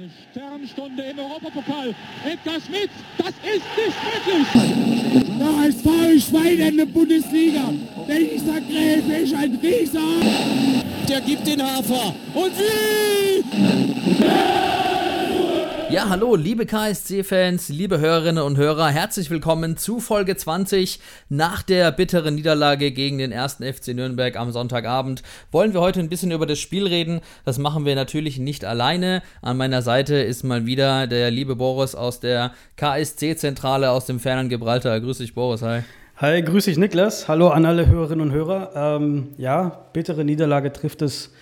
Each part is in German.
Eine Sternstunde im Europapokal. Edgar Schmidt, das ist nicht möglich. Der HSV Schwein in der Bundesliga. Dieser Gräfe ist ein Rieser. Der gibt den Hafer. Und wie? Ja, hallo, liebe KSC-Fans, liebe Hörerinnen und Hörer, herzlich willkommen zu Folge 20. Nach der bitteren Niederlage gegen den ersten FC Nürnberg am Sonntagabend wollen wir heute ein bisschen über das Spiel reden. Das machen wir natürlich nicht alleine. An meiner Seite ist mal wieder der liebe Boris aus der KSC-Zentrale aus dem fernen Gibraltar. Grüß dich, Boris, hi. Hi, grüß dich, Niklas. Hallo an alle Hörerinnen und Hörer. Ähm, ja, bittere Niederlage trifft es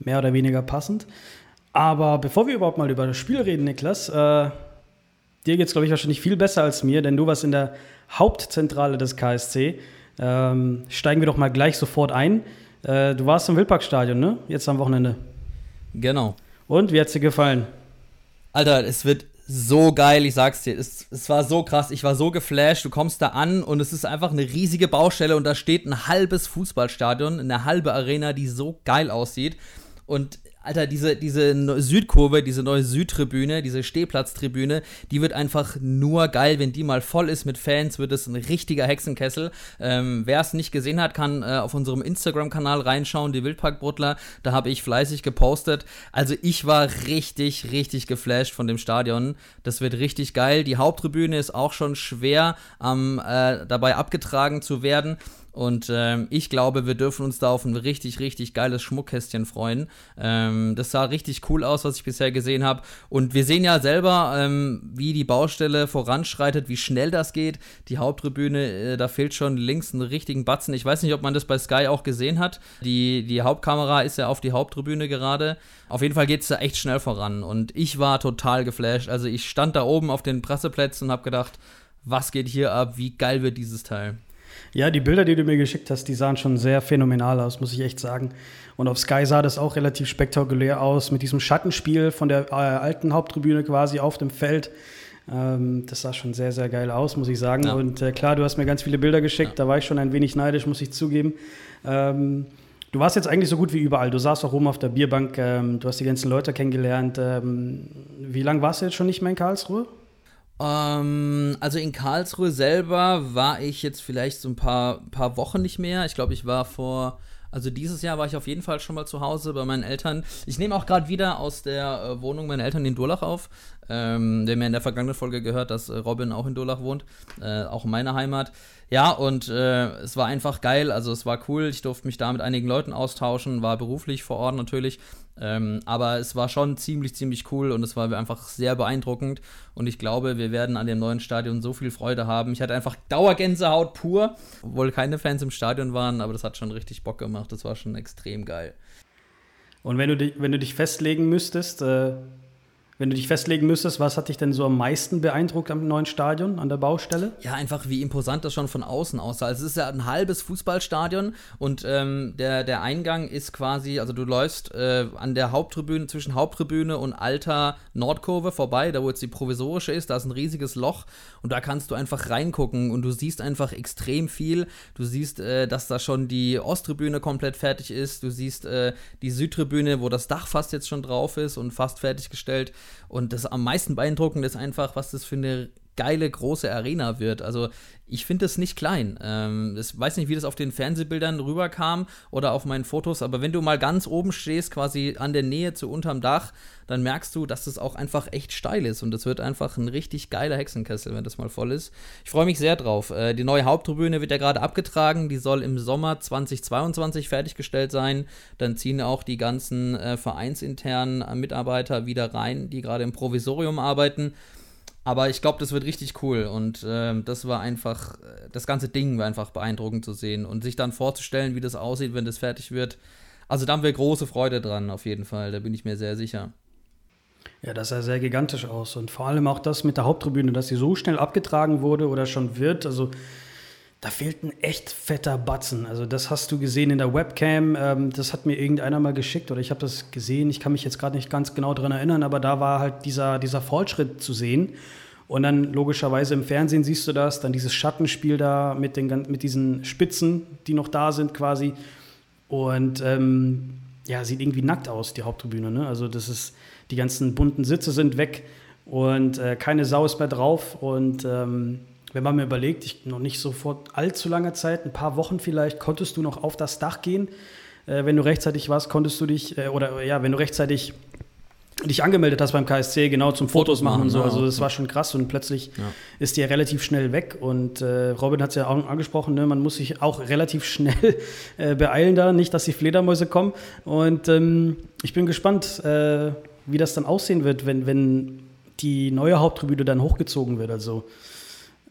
mehr oder weniger passend. Aber bevor wir überhaupt mal über das Spiel reden, Niklas, äh, dir geht es, glaube ich, wahrscheinlich viel besser als mir, denn du warst in der Hauptzentrale des KSC. Ähm, steigen wir doch mal gleich sofort ein. Äh, du warst im Wildparkstadion, ne? Jetzt am Wochenende. Genau. Und wie hat es dir gefallen? Alter, es wird so geil, ich sag's dir. Es, es war so krass, ich war so geflasht. Du kommst da an und es ist einfach eine riesige Baustelle und da steht ein halbes Fußballstadion, eine halbe Arena, die so geil aussieht. Und Alter, diese, diese Südkurve, diese neue Südtribüne, diese Stehplatztribüne, die wird einfach nur geil. Wenn die mal voll ist mit Fans, wird es ein richtiger Hexenkessel. Ähm, Wer es nicht gesehen hat, kann äh, auf unserem Instagram-Kanal reinschauen, die Wildparkbruttler. Da habe ich fleißig gepostet. Also ich war richtig, richtig geflasht von dem Stadion. Das wird richtig geil. Die Haupttribüne ist auch schon schwer ähm, äh, dabei abgetragen zu werden. Und ähm, ich glaube, wir dürfen uns da auf ein richtig, richtig geiles Schmuckkästchen freuen. Ähm, das sah richtig cool aus, was ich bisher gesehen habe. Und wir sehen ja selber, ähm, wie die Baustelle voranschreitet, wie schnell das geht. Die Haupttribüne, äh, da fehlt schon links einen richtigen Batzen. Ich weiß nicht, ob man das bei Sky auch gesehen hat. Die, die Hauptkamera ist ja auf die Haupttribüne gerade. Auf jeden Fall geht es da echt schnell voran. Und ich war total geflasht. Also ich stand da oben auf den Presseplätzen und habe gedacht, was geht hier ab? Wie geil wird dieses Teil? Ja, die Bilder, die du mir geschickt hast, die sahen schon sehr phänomenal aus, muss ich echt sagen. Und auf Sky sah das auch relativ spektakulär aus, mit diesem Schattenspiel von der äh, alten Haupttribüne quasi auf dem Feld. Ähm, das sah schon sehr, sehr geil aus, muss ich sagen. Ja. Und äh, klar, du hast mir ganz viele Bilder geschickt, ja. da war ich schon ein wenig neidisch, muss ich zugeben. Ähm, du warst jetzt eigentlich so gut wie überall. Du saßt auch oben auf der Bierbank, ähm, du hast die ganzen Leute kennengelernt. Ähm, wie lange warst du jetzt schon nicht mehr in Karlsruhe? Ähm, also in Karlsruhe selber war ich jetzt vielleicht so ein paar, paar Wochen nicht mehr. Ich glaube, ich war vor, also dieses Jahr war ich auf jeden Fall schon mal zu Hause bei meinen Eltern. Ich nehme auch gerade wieder aus der äh, Wohnung meiner Eltern in Durlach auf. Ähm, der mir in der vergangenen Folge gehört, dass äh, Robin auch in Durlach wohnt, äh, auch in meiner Heimat. Ja, und äh, es war einfach geil, also es war cool. Ich durfte mich da mit einigen Leuten austauschen, war beruflich vor Ort natürlich. Ähm, aber es war schon ziemlich, ziemlich cool und es war einfach sehr beeindruckend. Und ich glaube, wir werden an dem neuen Stadion so viel Freude haben. Ich hatte einfach Dauergänsehaut pur, obwohl keine Fans im Stadion waren, aber das hat schon richtig Bock gemacht. Das war schon extrem geil. Und wenn du dich, wenn du dich festlegen müsstest, äh, wenn du dich festlegen müsstest, was hat dich denn so am meisten beeindruckt am neuen Stadion, an der Baustelle? Ja, einfach wie imposant das schon von außen aussah. Also es ist ja ein halbes Fußballstadion und ähm, der, der Eingang ist quasi, also du läufst äh, an der Haupttribüne, zwischen Haupttribüne und alter Nordkurve vorbei, da wo jetzt die provisorische ist, da ist ein riesiges Loch und da kannst du einfach reingucken und du siehst einfach extrem viel. Du siehst, äh, dass da schon die Osttribüne komplett fertig ist, du siehst äh, die Südtribüne, wo das Dach fast jetzt schon drauf ist und fast fertiggestellt. Und das am meisten beeindruckend ist einfach, was das für eine geile große Arena wird. Also ich finde es nicht klein. Ähm, ich weiß nicht, wie das auf den Fernsehbildern rüberkam oder auf meinen Fotos, aber wenn du mal ganz oben stehst, quasi an der Nähe zu unterm Dach, dann merkst du, dass das auch einfach echt steil ist und es wird einfach ein richtig geiler Hexenkessel, wenn das mal voll ist. Ich freue mich sehr drauf. Äh, die neue Haupttribüne wird ja gerade abgetragen, die soll im Sommer 2022 fertiggestellt sein. Dann ziehen auch die ganzen äh, vereinsinternen Mitarbeiter wieder rein, die gerade im Provisorium arbeiten. Aber ich glaube, das wird richtig cool und äh, das war einfach, das ganze Ding war einfach beeindruckend zu sehen und sich dann vorzustellen, wie das aussieht, wenn das fertig wird. Also da haben wir große Freude dran, auf jeden Fall, da bin ich mir sehr sicher. Ja, das sah sehr gigantisch aus und vor allem auch das mit der Haupttribüne, dass sie so schnell abgetragen wurde oder schon wird. Also da fehlt ein echt fetter Batzen. Also das hast du gesehen in der Webcam. Ähm, das hat mir irgendeiner mal geschickt oder ich habe das gesehen. Ich kann mich jetzt gerade nicht ganz genau daran erinnern, aber da war halt dieser, dieser Fortschritt zu sehen. Und dann logischerweise im Fernsehen siehst du das, dann dieses Schattenspiel da mit, den, mit diesen Spitzen, die noch da sind quasi. Und ähm, ja, sieht irgendwie nackt aus, die Haupttribüne. Ne? Also das ist, die ganzen bunten Sitze sind weg und äh, keine Sau ist mehr drauf. Und ähm, wenn man mir überlegt, ich noch nicht so vor allzu langer Zeit, ein paar Wochen vielleicht, konntest du noch auf das Dach gehen. Äh, wenn du rechtzeitig warst, konntest du dich, äh, oder ja, wenn du rechtzeitig dich angemeldet hast beim KSC, genau zum Fotos, machen und so. Also das war schon krass und plötzlich ja. ist die ja relativ schnell weg. Und äh, Robin hat es ja auch angesprochen, ne? man muss sich auch relativ schnell äh, beeilen da, nicht, dass die Fledermäuse kommen. Und ähm, ich bin gespannt, äh, wie das dann aussehen wird, wenn, wenn die neue Haupttribüne dann hochgezogen wird. Also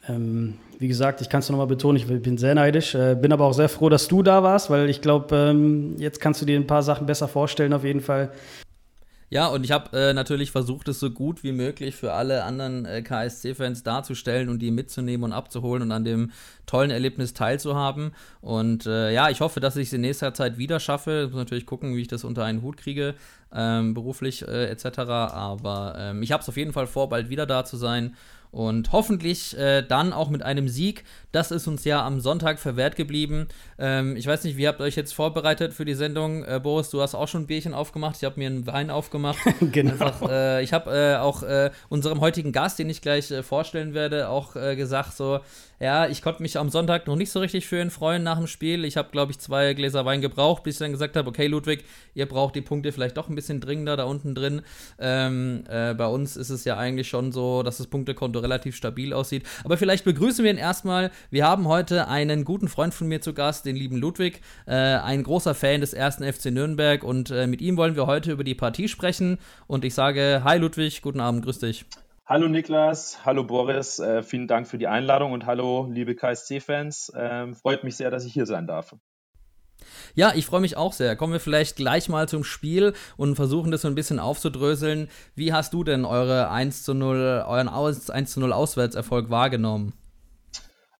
ähm, wie gesagt, ich kann es nochmal betonen, ich bin sehr neidisch, äh, bin aber auch sehr froh, dass du da warst, weil ich glaube, ähm, jetzt kannst du dir ein paar Sachen besser vorstellen auf jeden Fall. Ja, und ich habe äh, natürlich versucht, es so gut wie möglich für alle anderen äh, KSC-Fans darzustellen und die mitzunehmen und abzuholen und an dem tollen Erlebnis teilzuhaben. Und äh, ja, ich hoffe, dass ich es in nächster Zeit wieder schaffe. Ich muss natürlich gucken, wie ich das unter einen Hut kriege, ähm, beruflich äh, etc. Aber ähm, ich habe es auf jeden Fall vor, bald wieder da zu sein und hoffentlich äh, dann auch mit einem Sieg. Das ist uns ja am Sonntag verwehrt geblieben. Ähm, ich weiß nicht, wie habt ihr euch jetzt vorbereitet für die Sendung? Äh, Boris, du hast auch schon ein Bierchen aufgemacht. Ich habe mir einen Wein aufgemacht. genau. Einfach, äh, ich habe äh, auch äh, unserem heutigen Gast, den ich gleich äh, vorstellen werde, auch gesagt, so, ja, ich konnte mich am Sonntag noch nicht so richtig für ihn freuen nach dem Spiel. Ich habe, glaube ich, zwei Gläser Wein gebraucht, bis ich dann gesagt habe, okay, Ludwig, ihr braucht die Punkte vielleicht doch ein bisschen dringender da unten drin. Ähm, äh, bei uns ist es ja eigentlich schon so, dass das Punktekonto relativ stabil aussieht. Aber vielleicht begrüßen wir ihn erstmal. Wir haben heute einen guten Freund von mir zu Gast, den lieben Ludwig, äh, ein großer Fan des ersten FC Nürnberg und äh, mit ihm wollen wir heute über die Partie sprechen. Und ich sage, hi Ludwig, guten Abend, grüß dich. Hallo Niklas, hallo Boris, äh, vielen Dank für die Einladung und hallo liebe KSC-Fans. Ähm, freut mich sehr, dass ich hier sein darf. Ja, ich freue mich auch sehr. Kommen wir vielleicht gleich mal zum Spiel und versuchen das so ein bisschen aufzudröseln. Wie hast du denn eure 1 zu 0, euren 1 zu 0 Auswärtserfolg wahrgenommen?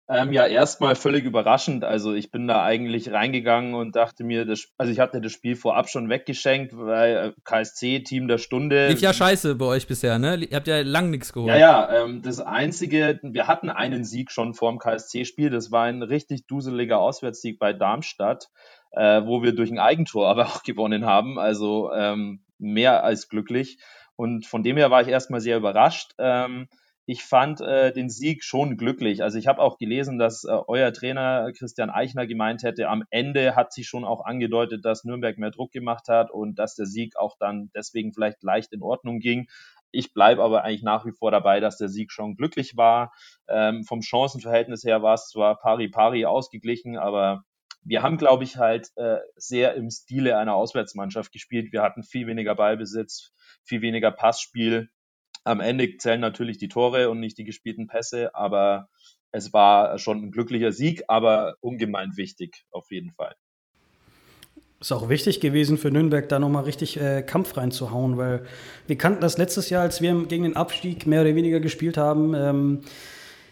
Ähm, ja, erstmal völlig überraschend. Also ich bin da eigentlich reingegangen und dachte mir, das, also ich hatte das Spiel vorab schon weggeschenkt, weil äh, KSC-Team der Stunde. Lief ja scheiße bei euch bisher, ne? Ihr habt ja lang nichts geholt. Ja, ja, ähm, das Einzige, wir hatten einen Sieg schon vor dem KSC-Spiel, das war ein richtig duseliger Auswärtssieg bei Darmstadt, äh, wo wir durch ein Eigentor aber auch gewonnen haben. Also ähm, mehr als glücklich. Und von dem her war ich erstmal sehr überrascht. Ähm, ich fand äh, den Sieg schon glücklich. Also ich habe auch gelesen, dass äh, euer Trainer Christian Eichner gemeint hätte, am Ende hat sich schon auch angedeutet, dass Nürnberg mehr Druck gemacht hat und dass der Sieg auch dann deswegen vielleicht leicht in Ordnung ging. Ich bleibe aber eigentlich nach wie vor dabei, dass der Sieg schon glücklich war. Ähm, vom Chancenverhältnis her war es zwar pari pari ausgeglichen, aber wir haben, glaube ich, halt äh, sehr im Stile einer Auswärtsmannschaft gespielt. Wir hatten viel weniger Ballbesitz, viel weniger Passspiel am Ende zählen natürlich die Tore und nicht die gespielten Pässe, aber es war schon ein glücklicher Sieg, aber ungemein wichtig auf jeden Fall. Ist auch wichtig gewesen für Nürnberg, da nochmal richtig äh, Kampf reinzuhauen, weil wir kannten das letztes Jahr, als wir gegen den Abstieg mehr oder weniger gespielt haben. Ähm,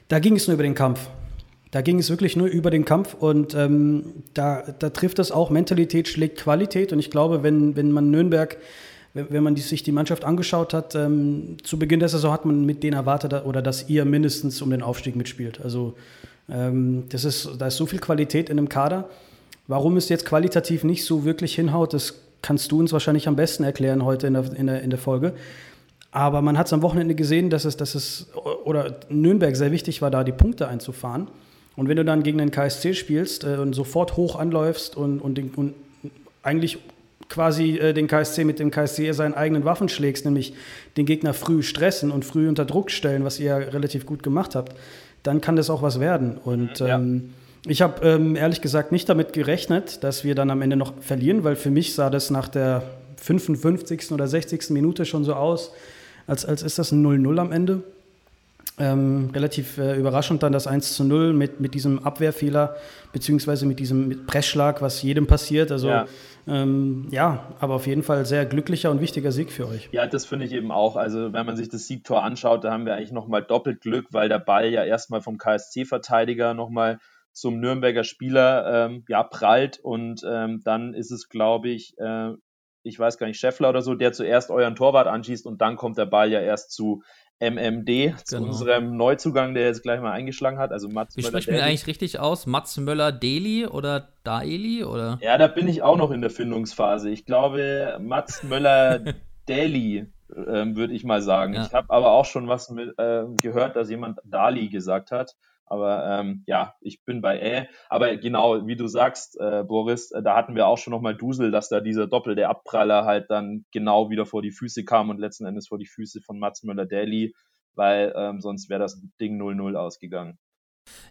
da ging es nur über den Kampf. Da ging es wirklich nur über den Kampf und ähm, da, da trifft es auch, Mentalität schlägt Qualität und ich glaube, wenn, wenn man Nürnberg wenn man die, sich die Mannschaft angeschaut hat, ähm, zu Beginn der Saison hat man mit denen erwartet, oder dass ihr mindestens um den Aufstieg mitspielt. Also ähm, das ist, da ist so viel Qualität in dem Kader. Warum es jetzt qualitativ nicht so wirklich hinhaut, das kannst du uns wahrscheinlich am besten erklären heute in der, in der, in der Folge. Aber man hat es am Wochenende gesehen, dass es, dass es, oder Nürnberg sehr wichtig war, da die Punkte einzufahren. Und wenn du dann gegen den KSC spielst äh, und sofort hoch anläufst und, und, den, und eigentlich quasi äh, den KSC mit dem KSC seinen eigenen Waffen schlägst, nämlich den Gegner früh stressen und früh unter Druck stellen, was ihr ja relativ gut gemacht habt, dann kann das auch was werden. Und ja. ähm, ich habe ähm, ehrlich gesagt nicht damit gerechnet, dass wir dann am Ende noch verlieren, weil für mich sah das nach der 55. oder 60. Minute schon so aus, als, als ist das ein 0-0 am Ende. Ähm, relativ äh, überraschend dann das 1 zu 0 mit, mit diesem Abwehrfehler, beziehungsweise mit diesem Pressschlag, was jedem passiert. Also ja. Ähm, ja, aber auf jeden Fall sehr glücklicher und wichtiger Sieg für euch. Ja, das finde ich eben auch. Also wenn man sich das Siegtor anschaut, da haben wir eigentlich nochmal doppelt Glück, weil der Ball ja erstmal vom KSC-Verteidiger nochmal zum Nürnberger Spieler ähm, ja, prallt und ähm, dann ist es, glaube ich, äh, ich weiß gar nicht, Scheffler oder so, der zuerst euren Torwart anschießt und dann kommt der Ball ja erst zu MMD, zu genau. unserem Neuzugang, der jetzt gleich mal eingeschlagen hat. Also Mats Wie spricht man eigentlich richtig aus? Mats Möller-Deli oder Daeli? Oder? Ja, da bin ich auch noch in der Findungsphase. Ich glaube, Mats Möller-Deli. ähm, würde ich mal sagen. Ja. Ich habe aber auch schon was mit, äh, gehört, dass jemand Dali gesagt hat. Aber ähm, ja, ich bin bei Ä. Aber genau, wie du sagst, äh, Boris, äh, da hatten wir auch schon nochmal Dusel, dass da dieser doppelte Abpraller halt dann genau wieder vor die Füße kam und letzten Endes vor die Füße von Mats Müller-Daly, weil ähm, sonst wäre das Ding 0-0 ausgegangen.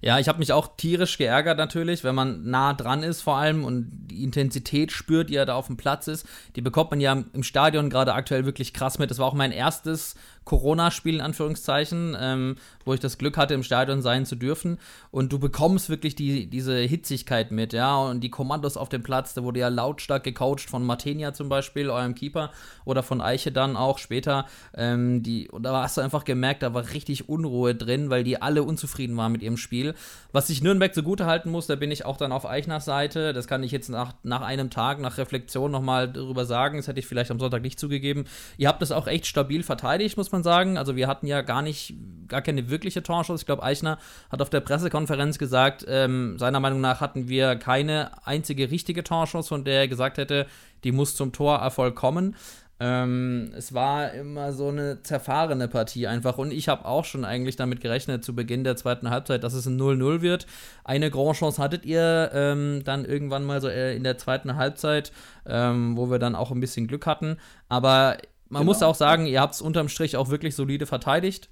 Ja, ich habe mich auch tierisch geärgert natürlich, wenn man nah dran ist vor allem und die Intensität spürt, die ja da auf dem Platz ist. Die bekommt man ja im Stadion gerade aktuell wirklich krass mit. Das war auch mein erstes Corona-Spiel in Anführungszeichen, ähm, wo ich das Glück hatte, im Stadion sein zu dürfen. Und du bekommst wirklich die, diese Hitzigkeit mit, ja, und die Kommandos auf dem Platz, da wurde ja lautstark gecoacht von Martenia zum Beispiel, eurem Keeper, oder von Eiche dann auch später. Ähm, die, und da hast du einfach gemerkt, da war richtig Unruhe drin, weil die alle unzufrieden waren mit ihrem Spiel. Was ich Nürnberg zugute halten muss, da bin ich auch dann auf Eichners Seite. Das kann ich jetzt nach, nach einem Tag, nach Reflexion nochmal darüber sagen. Das hätte ich vielleicht am Sonntag nicht zugegeben. Ihr habt das auch echt stabil verteidigt, muss man sagen. Also wir hatten ja gar nicht, gar keine wirkliche Torschuss. Ich glaube, Eichner hat auf der Pressekonferenz gesagt, ähm, seiner Meinung nach hatten wir keine einzige richtige Torschuss, von der er gesagt hätte, die muss zum Torerfolg kommen. Ähm, es war immer so eine zerfahrene Partie einfach und ich habe auch schon eigentlich damit gerechnet zu Beginn der zweiten Halbzeit, dass es ein 0-0 wird. Eine Grand Chance hattet ihr ähm, dann irgendwann mal so äh, in der zweiten Halbzeit, ähm, wo wir dann auch ein bisschen Glück hatten. Aber man genau. muss auch sagen, ihr habt es unterm Strich auch wirklich solide verteidigt.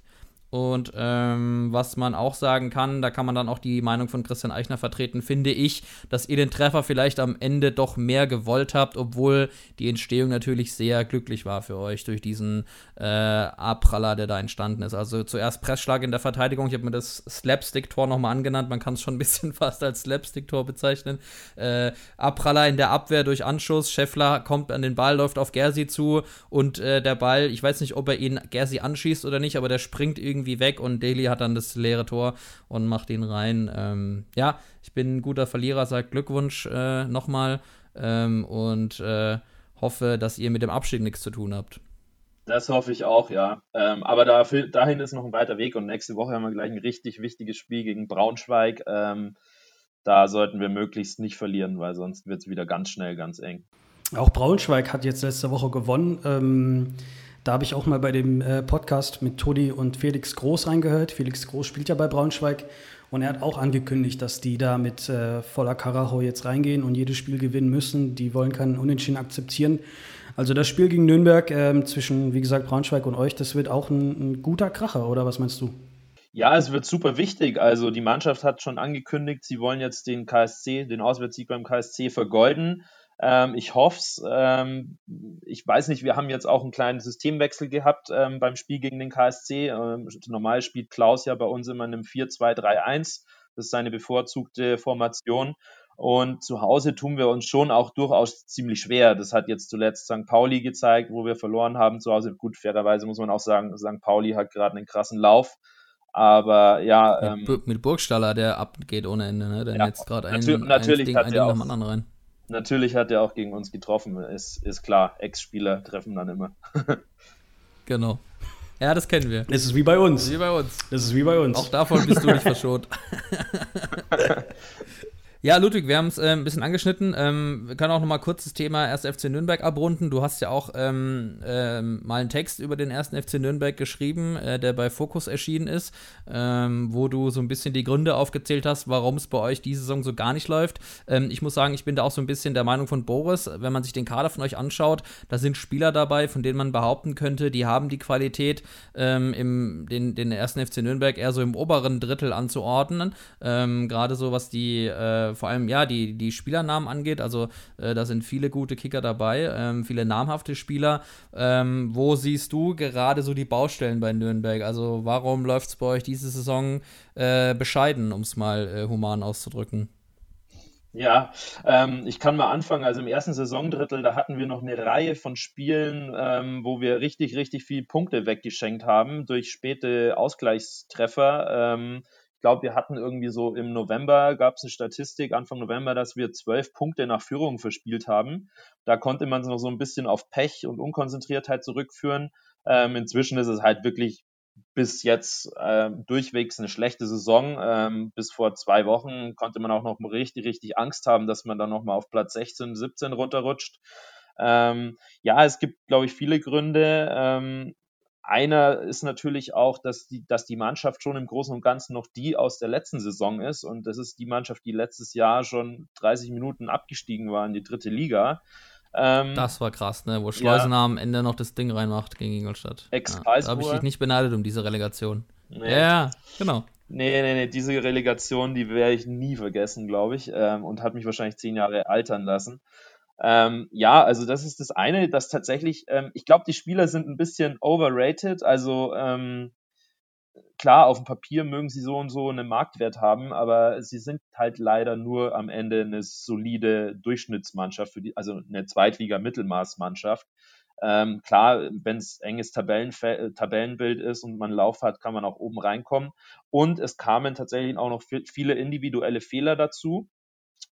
Und ähm, was man auch sagen kann, da kann man dann auch die Meinung von Christian Eichner vertreten, finde ich, dass ihr den Treffer vielleicht am Ende doch mehr gewollt habt, obwohl die Entstehung natürlich sehr glücklich war für euch durch diesen äh, Abpraller, der da entstanden ist. Also zuerst Pressschlag in der Verteidigung, ich habe mir das Slapstick-Tor nochmal angenannt, man kann es schon ein bisschen fast als Slapstick-Tor bezeichnen. Äh, Abpraller in der Abwehr durch Anschuss, Scheffler kommt an den Ball, läuft auf Gersi zu und äh, der Ball, ich weiß nicht, ob er ihn Gersi anschießt oder nicht, aber der springt irgendwie irgendwie weg und Daly hat dann das leere Tor und macht ihn rein. Ähm, ja, ich bin ein guter Verlierer, sagt Glückwunsch äh, nochmal ähm, und äh, hoffe, dass ihr mit dem Abstieg nichts zu tun habt. Das hoffe ich auch, ja. Ähm, aber dafür, dahin ist noch ein weiter Weg und nächste Woche haben wir gleich ein richtig wichtiges Spiel gegen Braunschweig. Ähm, da sollten wir möglichst nicht verlieren, weil sonst wird es wieder ganz schnell ganz eng. Auch Braunschweig hat jetzt letzte Woche gewonnen. Ähm, da habe ich auch mal bei dem äh, Podcast mit Todi und Felix Groß reingehört. Felix Groß spielt ja bei Braunschweig und er hat auch angekündigt, dass die da mit äh, voller Karacho jetzt reingehen und jedes Spiel gewinnen müssen. Die wollen keinen Unentschieden akzeptieren. Also das Spiel gegen Nürnberg äh, zwischen, wie gesagt, Braunschweig und euch, das wird auch ein, ein guter Kracher, oder was meinst du? Ja, es wird super wichtig. Also die Mannschaft hat schon angekündigt, sie wollen jetzt den KSC, den Auswärtssieg beim KSC vergolden. Ähm, ich hoffe es. Ähm, ich weiß nicht, wir haben jetzt auch einen kleinen Systemwechsel gehabt ähm, beim Spiel gegen den KSC. Ähm, normal spielt Klaus ja bei uns immer in einem 4-2-3-1. Das ist seine bevorzugte Formation. Und zu Hause tun wir uns schon auch durchaus ziemlich schwer. Das hat jetzt zuletzt St. Pauli gezeigt, wo wir verloren haben zu Hause. Gut, fairerweise muss man auch sagen, St. Pauli hat gerade einen krassen Lauf. Aber ja. Mit, ähm, mit Burgstaller, der abgeht ohne Ende, ne? Der ja, jetzt gerade ein, natürlich ein Ding, hat ein Ding nach dem anderen rein. Natürlich hat er auch gegen uns getroffen, ist, ist klar. Ex-Spieler treffen dann immer. genau. Ja, das kennen wir. Das ist wie bei uns. Wie bei uns. Das ist wie bei uns. Auch davon bist du nicht verschont. Ja, Ludwig, wir haben es äh, ein bisschen angeschnitten. Ähm, wir können auch noch mal kurz das Thema 1. FC Nürnberg abrunden. Du hast ja auch ähm, ähm, mal einen Text über den 1. FC Nürnberg geschrieben, äh, der bei Focus erschienen ist, ähm, wo du so ein bisschen die Gründe aufgezählt hast, warum es bei euch diese Saison so gar nicht läuft. Ähm, ich muss sagen, ich bin da auch so ein bisschen der Meinung von Boris. Wenn man sich den Kader von euch anschaut, da sind Spieler dabei, von denen man behaupten könnte, die haben die Qualität, ähm, im, den, den 1. FC Nürnberg eher so im oberen Drittel anzuordnen. Gerade so, was die äh, vor allem ja die, die Spielernamen angeht. Also äh, da sind viele gute Kicker dabei, ähm, viele namhafte Spieler. Ähm, wo siehst du gerade so die Baustellen bei Nürnberg? Also warum läuft es bei euch diese Saison äh, bescheiden, um es mal äh, human auszudrücken? Ja, ähm, ich kann mal anfangen. Also im ersten Saisondrittel, da hatten wir noch eine Reihe von Spielen, ähm, wo wir richtig, richtig viele Punkte weggeschenkt haben durch späte Ausgleichstreffer. Ähm, ich glaube, wir hatten irgendwie so im November, gab es eine Statistik, Anfang November, dass wir zwölf Punkte nach Führung verspielt haben. Da konnte man es noch so ein bisschen auf Pech und Unkonzentriertheit zurückführen. Ähm, inzwischen ist es halt wirklich bis jetzt äh, durchwegs eine schlechte Saison. Ähm, bis vor zwei Wochen konnte man auch noch richtig, richtig Angst haben, dass man dann nochmal auf Platz 16, 17 runterrutscht. Ähm, ja, es gibt, glaube ich, viele Gründe. Ähm, einer ist natürlich auch, dass die, dass die Mannschaft schon im Großen und Ganzen noch die aus der letzten Saison ist. Und das ist die Mannschaft, die letztes Jahr schon 30 Minuten abgestiegen war in die dritte Liga. Ähm, das war krass, ne? Wo Schleusener ja. am Ende noch das Ding reinmacht gegen Ingolstadt. Ex ja, da habe ich dich nicht beneidet um diese Relegation. Nee. Ja, genau. Nee, nee, nee, diese Relegation, die werde ich nie vergessen, glaube ich. Ähm, und hat mich wahrscheinlich zehn Jahre altern lassen. Ähm, ja, also das ist das eine, dass tatsächlich, ähm, ich glaube, die Spieler sind ein bisschen overrated. Also ähm, klar, auf dem Papier mögen sie so und so einen Marktwert haben, aber sie sind halt leider nur am Ende eine solide Durchschnittsmannschaft, für die, also eine Zweitliga-Mittelmaßmannschaft. Ähm, klar, wenn es enges Tabellenfe Tabellenbild ist und man Lauf hat, kann man auch oben reinkommen. Und es kamen tatsächlich auch noch viele individuelle Fehler dazu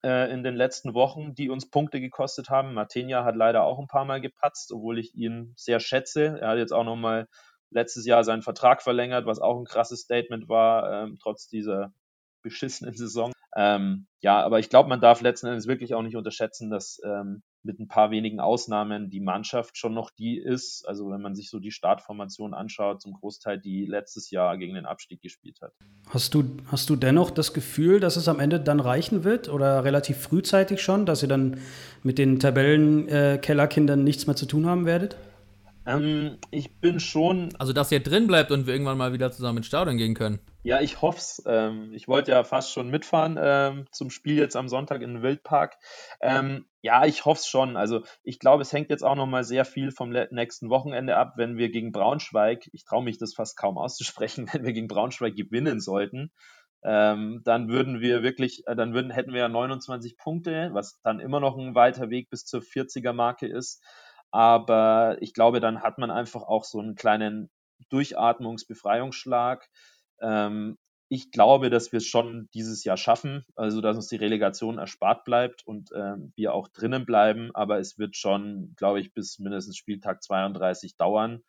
äh, in den letzten Wochen, die uns Punkte gekostet haben. Martenia hat leider auch ein paar Mal gepatzt, obwohl ich ihn sehr schätze. Er hat jetzt auch noch mal letztes Jahr seinen Vertrag verlängert, was auch ein krasses Statement war, ähm, trotz dieser beschissenen Saison. Ähm, ja, aber ich glaube, man darf letzten Endes wirklich auch nicht unterschätzen, dass ähm, mit ein paar wenigen Ausnahmen die Mannschaft schon noch die ist. Also wenn man sich so die Startformation anschaut, zum Großteil die letztes Jahr gegen den Abstieg gespielt hat. Hast du, hast du dennoch das Gefühl, dass es am Ende dann reichen wird oder relativ frühzeitig schon, dass ihr dann mit den Tabellenkellerkindern äh, nichts mehr zu tun haben werdet? Ähm, ich bin schon. Also, dass ihr drin bleibt und wir irgendwann mal wieder zusammen ins Stadion gehen können. Ja, ich hoffe es. Ähm, ich wollte ja fast schon mitfahren ähm, zum Spiel jetzt am Sonntag in den Wildpark. Ähm, ja, ich hoffe es schon. Also, ich glaube, es hängt jetzt auch noch mal sehr viel vom nächsten Wochenende ab, wenn wir gegen Braunschweig, ich traue mich das fast kaum auszusprechen, wenn wir gegen Braunschweig gewinnen sollten. Ähm, dann würden wir wirklich, äh, dann würden, hätten wir ja 29 Punkte, was dann immer noch ein weiter Weg bis zur 40er Marke ist. Aber ich glaube, dann hat man einfach auch so einen kleinen Durchatmungs-Befreiungsschlag. Ähm, ich glaube, dass wir es schon dieses Jahr schaffen, also dass uns die Relegation erspart bleibt und ähm, wir auch drinnen bleiben. Aber es wird schon, glaube ich, bis mindestens Spieltag 32 dauern.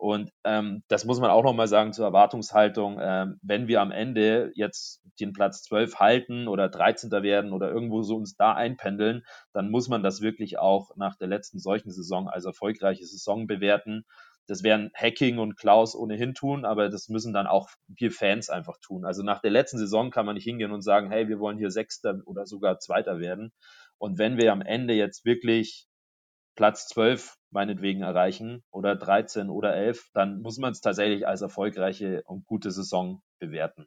Und ähm, das muss man auch nochmal sagen zur Erwartungshaltung. Ähm, wenn wir am Ende jetzt den Platz 12 halten oder 13. werden oder irgendwo so uns da einpendeln, dann muss man das wirklich auch nach der letzten solchen Saison als erfolgreiche Saison bewerten. Das werden Hacking und Klaus ohnehin tun, aber das müssen dann auch wir Fans einfach tun. Also nach der letzten Saison kann man nicht hingehen und sagen, hey, wir wollen hier Sechster oder sogar Zweiter werden. Und wenn wir am Ende jetzt wirklich Platz 12 meinetwegen erreichen oder 13 oder 11, dann muss man es tatsächlich als erfolgreiche und gute Saison bewerten.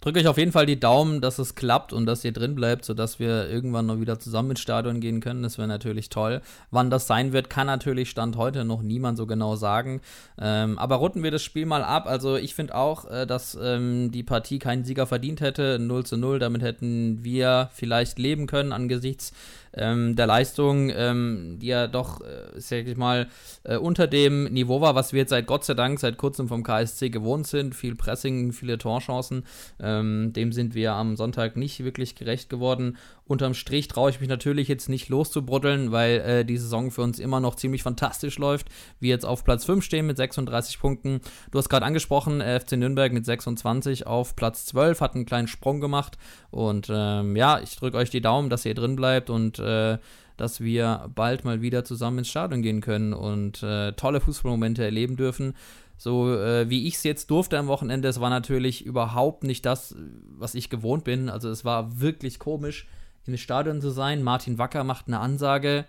Drückt euch auf jeden Fall die Daumen, dass es klappt und dass ihr drin bleibt, sodass wir irgendwann noch wieder zusammen ins Stadion gehen können. Das wäre natürlich toll. Wann das sein wird, kann natürlich Stand heute noch niemand so genau sagen. Ähm, aber runden wir das Spiel mal ab. Also ich finde auch, äh, dass ähm, die Partie keinen Sieger verdient hätte. 0 zu 0, damit hätten wir vielleicht leben können angesichts ähm, der Leistung, ähm, die ja doch, äh, sag ich mal, äh, unter dem Niveau war, was wir jetzt seit Gott sei Dank seit kurzem vom KSC gewohnt sind. Viel Pressing, viele Torchancen. Ähm, dem sind wir am Sonntag nicht wirklich gerecht geworden. Unterm Strich traue ich mich natürlich jetzt nicht loszubruddeln, weil äh, die Saison für uns immer noch ziemlich fantastisch läuft. Wir jetzt auf Platz 5 stehen mit 36 Punkten. Du hast gerade angesprochen, äh, FC Nürnberg mit 26 auf Platz 12, hat einen kleinen Sprung gemacht. Und ähm, ja, ich drücke euch die Daumen, dass ihr drin bleibt und äh, dass wir bald mal wieder zusammen ins Stadion gehen können und äh, tolle Fußballmomente erleben dürfen so äh, wie ich es jetzt durfte am Wochenende, es war natürlich überhaupt nicht das, was ich gewohnt bin. Also es war wirklich komisch das Stadion zu sein. Martin Wacker macht eine Ansage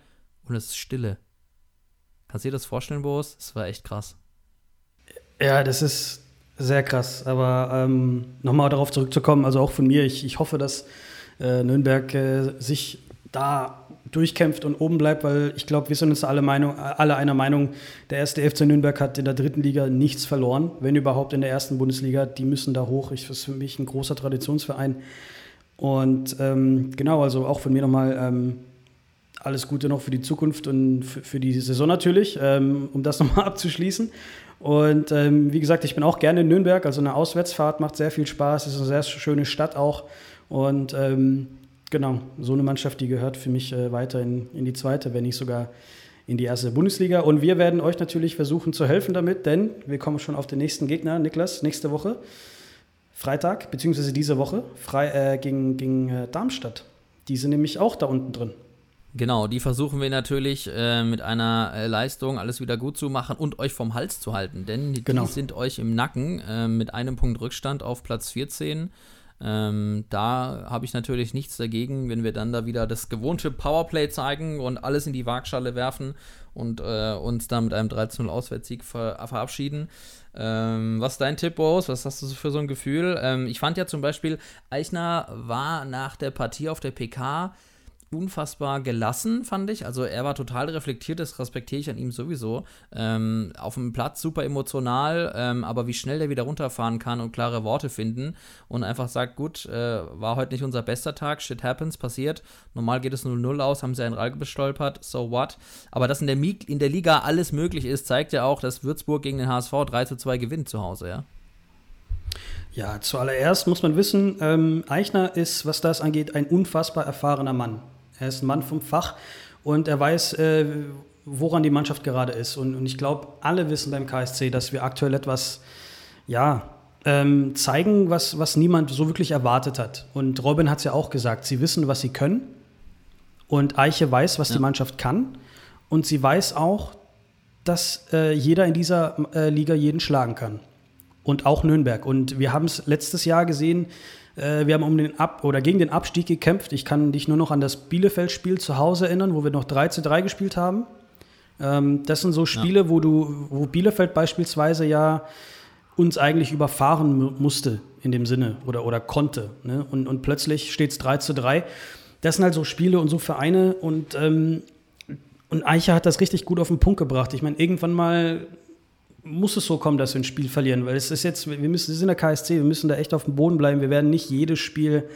und es ist Stille. Kannst du dir das vorstellen, Boris? Das war echt krass. Ja, das ist sehr krass. Aber ähm, nochmal darauf zurückzukommen, also auch von mir, ich, ich hoffe, dass äh, Nürnberg äh, sich da durchkämpft und oben bleibt, weil ich glaube, wir sind uns alle, Meinung, alle einer Meinung, der erste FC Nürnberg hat in der dritten Liga nichts verloren, wenn überhaupt in der ersten Bundesliga. Die müssen da hoch. Ich, das ist für mich ein großer Traditionsverein. Und ähm, genau, also auch von mir nochmal ähm, alles Gute noch für die Zukunft und für, die Saison natürlich, ähm, um das nochmal abzuschließen. Und ähm, wie gesagt, ich bin auch gerne in Nürnberg, also eine Auswärtsfahrt macht sehr viel Spaß, ist eine sehr schöne Stadt auch. Und ähm, genau, so eine Mannschaft, die gehört für mich äh, weiter in, in die zweite, wenn nicht sogar in die erste Bundesliga. Und wir werden euch natürlich versuchen zu helfen damit, denn wir kommen schon auf den nächsten Gegner, Niklas, nächste Woche. Freitag, beziehungsweise diese Woche, frei, äh, gegen, gegen äh, Darmstadt. Die sind nämlich auch da unten drin. Genau, die versuchen wir natürlich äh, mit einer äh, Leistung alles wieder gut zu machen und euch vom Hals zu halten, denn die Genau. sind euch im Nacken äh, mit einem Punkt Rückstand auf Platz 14. Ähm, da habe ich natürlich nichts dagegen, wenn wir dann da wieder das gewohnte Powerplay zeigen und alles in die Waagschale werfen und äh, uns dann mit einem 13-0 Auswärtssieg ver verabschieden. Ähm, was ist dein Tipp, Boris? Was hast du für so ein Gefühl? Ähm, ich fand ja zum Beispiel, Eichner war nach der Partie auf der PK unfassbar gelassen, fand ich. Also er war total reflektiert, das respektiere ich an ihm sowieso. Ähm, auf dem Platz super emotional, ähm, aber wie schnell der wieder runterfahren kann und klare Worte finden und einfach sagt, gut, äh, war heute nicht unser bester Tag, shit happens, passiert. Normal geht es 0-0 aus, haben sie einen Rall bestolpert, so what. Aber dass in der, Mi in der Liga alles möglich ist, zeigt ja auch, dass Würzburg gegen den HSV 3 zu 2 gewinnt zu Hause, ja. Ja, zuallererst muss man wissen, ähm, Eichner ist, was das angeht, ein unfassbar erfahrener Mann. Er ist ein Mann vom Fach und er weiß, äh, woran die Mannschaft gerade ist. Und, und ich glaube, alle wissen beim KSC, dass wir aktuell etwas, ja, ähm, zeigen, was, was niemand so wirklich erwartet hat. Und Robin hat es ja auch gesagt, sie wissen, was sie können. Und Eiche weiß, was Ja. die Mannschaft kann. Und sie weiß auch, dass äh, jeder in dieser äh, Liga jeden schlagen kann. Und auch Nürnberg. Und wir haben es letztes Jahr gesehen, wir haben um den Ab oder gegen den Abstieg gekämpft. Ich kann dich nur noch an das Bielefeld-Spiel zu Hause erinnern, wo wir noch 3 zu 3 gespielt haben. Ähm, das sind so Spiele, wo du, wo Bielefeld beispielsweise ja uns eigentlich überfahren mu- musste in dem Sinne oder, oder konnte. Ne? Und, und plötzlich steht es 3 zu 3. Das sind halt so Spiele und so Vereine und, ähm, und Eicher hat das richtig gut auf den Punkt gebracht. Ich meine, irgendwann mal muss es so kommen, dass wir ein Spiel verlieren, weil es ist jetzt, wir müssen, wir sind der KSC, wir müssen da echt auf dem Boden bleiben. Wir werden nicht jedes Spiel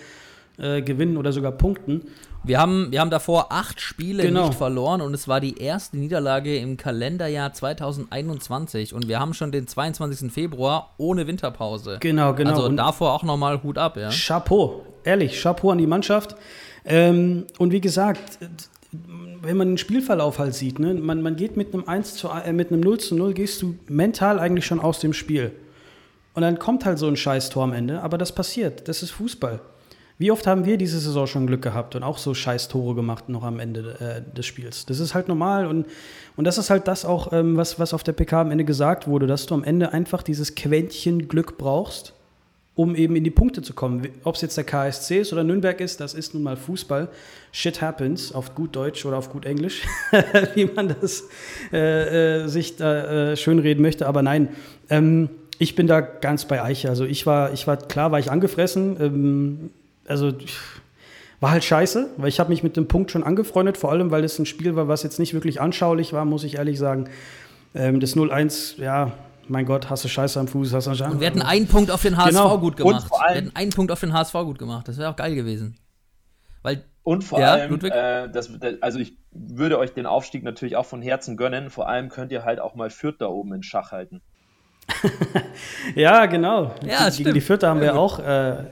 äh, gewinnen oder sogar punkten. Wir haben, wir haben davor acht Spiele Genau. nicht verloren und es war die erste Niederlage im Kalenderjahr 2021 und wir haben schon den 22. Februar ohne Winterpause. Genau, genau. Also Und- davor auch nochmal Hut ab, ja. Chapeau, ehrlich, Chapeau an die Mannschaft. Ähm, und wie gesagt, wenn man den Spielverlauf halt sieht, ne, man, man geht mit einem 1 zu, äh, mit einem 0 zu 0, gehst du mental eigentlich schon aus dem Spiel. Und dann kommt halt so ein Scheiß-Tor am Ende, aber das passiert, das ist Fußball. Wie oft haben wir diese Saison schon Glück gehabt und auch so Scheiß-Tore gemacht noch am Ende äh, des Spiels? Das ist halt normal und, und das ist halt das auch, ähm, was, was auf der PK am Ende gesagt wurde, dass du am Ende einfach dieses Quäntchen Glück brauchst, um eben in die Punkte zu kommen. Ob es jetzt der KSC ist oder Nürnberg ist, das ist nun mal Fußball. Shit happens, auf gut Deutsch oder auf gut Englisch, wie man das äh, äh, sich da äh, schönreden möchte. Aber nein, ähm, ich bin da ganz bei Eiche. Also ich war, ich war, klar war ich angefressen. Ähm, also war halt scheiße, weil ich habe mich mit dem Punkt schon angefreundet, vor allem, weil es ein Spiel war, was jetzt nicht wirklich anschaulich war, muss ich ehrlich sagen. Ähm, das 0-1, ja, mein Gott, hast du Scheiße am Fuß, hast du Und wir hätten einen Punkt auf den HSV Genau. gut Und gemacht. Wir hätten einen Punkt auf den HSV gut gemacht. Das wäre auch geil gewesen. Weil, Und vor Ja, allem, Ludwig? äh, das, also ich würde euch den Aufstieg natürlich auch von Herzen gönnen. Vor allem könnt ihr halt auch mal Fürth da oben in Schach halten. Ja, genau. Ja, Gegen stimmt. die Vierter haben wir auch, äh,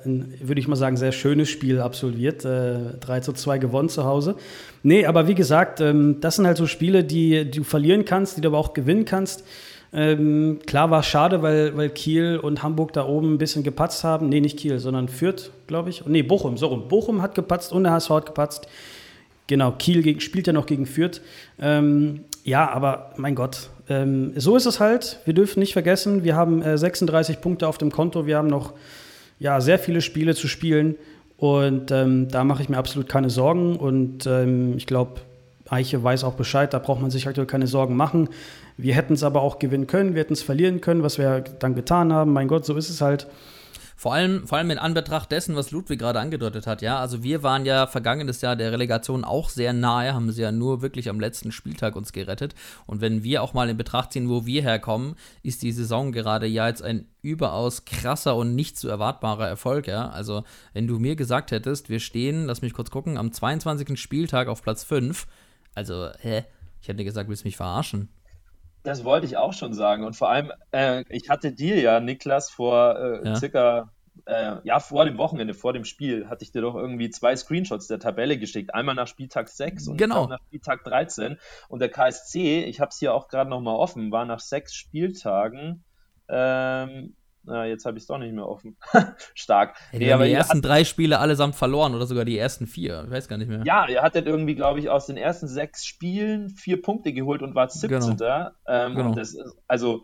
ein, würde ich mal sagen, sehr schönes Spiel absolviert. Äh, 3 zu 2 gewonnen zu Hause. Nee, aber wie gesagt, ähm, das sind halt so Spiele, die, die du verlieren kannst, die du aber auch gewinnen kannst. Ähm, klar war es schade, weil, weil Kiel und Hamburg da oben ein bisschen gepatzt haben. Nee, nicht Kiel, sondern Fürth, glaube ich. Nee, Bochum, so rum. Bochum hat gepatzt und der HSV hat gepatzt. Genau, Kiel gegen, spielt ja noch gegen Fürth. Ähm, ja, aber mein Gott, ähm, so ist es halt. Wir dürfen nicht vergessen, wir haben äh, 36 Punkte auf dem Konto. Wir haben noch ja, sehr viele Spiele zu spielen. Und ähm, da mache ich mir absolut keine Sorgen. Und ähm, ich glaube, Eiche weiß auch Bescheid, da braucht man sich aktuell keine Sorgen machen. Wir hätten es aber auch gewinnen können, wir hätten es verlieren können, was wir dann getan haben. Mein Gott, so ist es halt. Vor allem, vor allem in Anbetracht dessen, was Ludwig gerade angedeutet hat, ja. Also wir waren ja vergangenes Jahr der Relegation auch sehr nahe, haben sie ja nur wirklich am letzten Spieltag uns gerettet. Und wenn wir auch mal in Betracht ziehen, wo wir herkommen, ist die Saison gerade ja jetzt ein überaus krasser und nicht zu erwartbarer Erfolg, ja. Also wenn du mir gesagt hättest, wir stehen, lass mich kurz gucken, am 22. Spieltag auf Platz 5, also, hä? Ich hätte gesagt, willst du mich verarschen? Das wollte ich auch schon sagen. Und vor allem, äh, ich hatte dir ja, Niklas, vor äh, Ja. circa, äh, ja, vor dem Wochenende, vor dem Spiel, hatte ich dir doch irgendwie zwei Screenshots der Tabelle geschickt. Einmal nach Spieltag 6 und Genau. nach Spieltag 13. Und der KSC, ich habe es hier auch gerade nochmal offen, war nach sechs Spieltagen ähm, äh, jetzt habe ich es doch nicht mehr offen. Stark. Ja, die nee, aber die ersten hat, drei Spiele allesamt verloren oder sogar die ersten vier. Ich weiß gar nicht mehr. Ja, er hat irgendwie, glaube ich, aus den ersten sechs Spielen vier Punkte geholt und war 17. Genau. Ähm, genau. Ist, also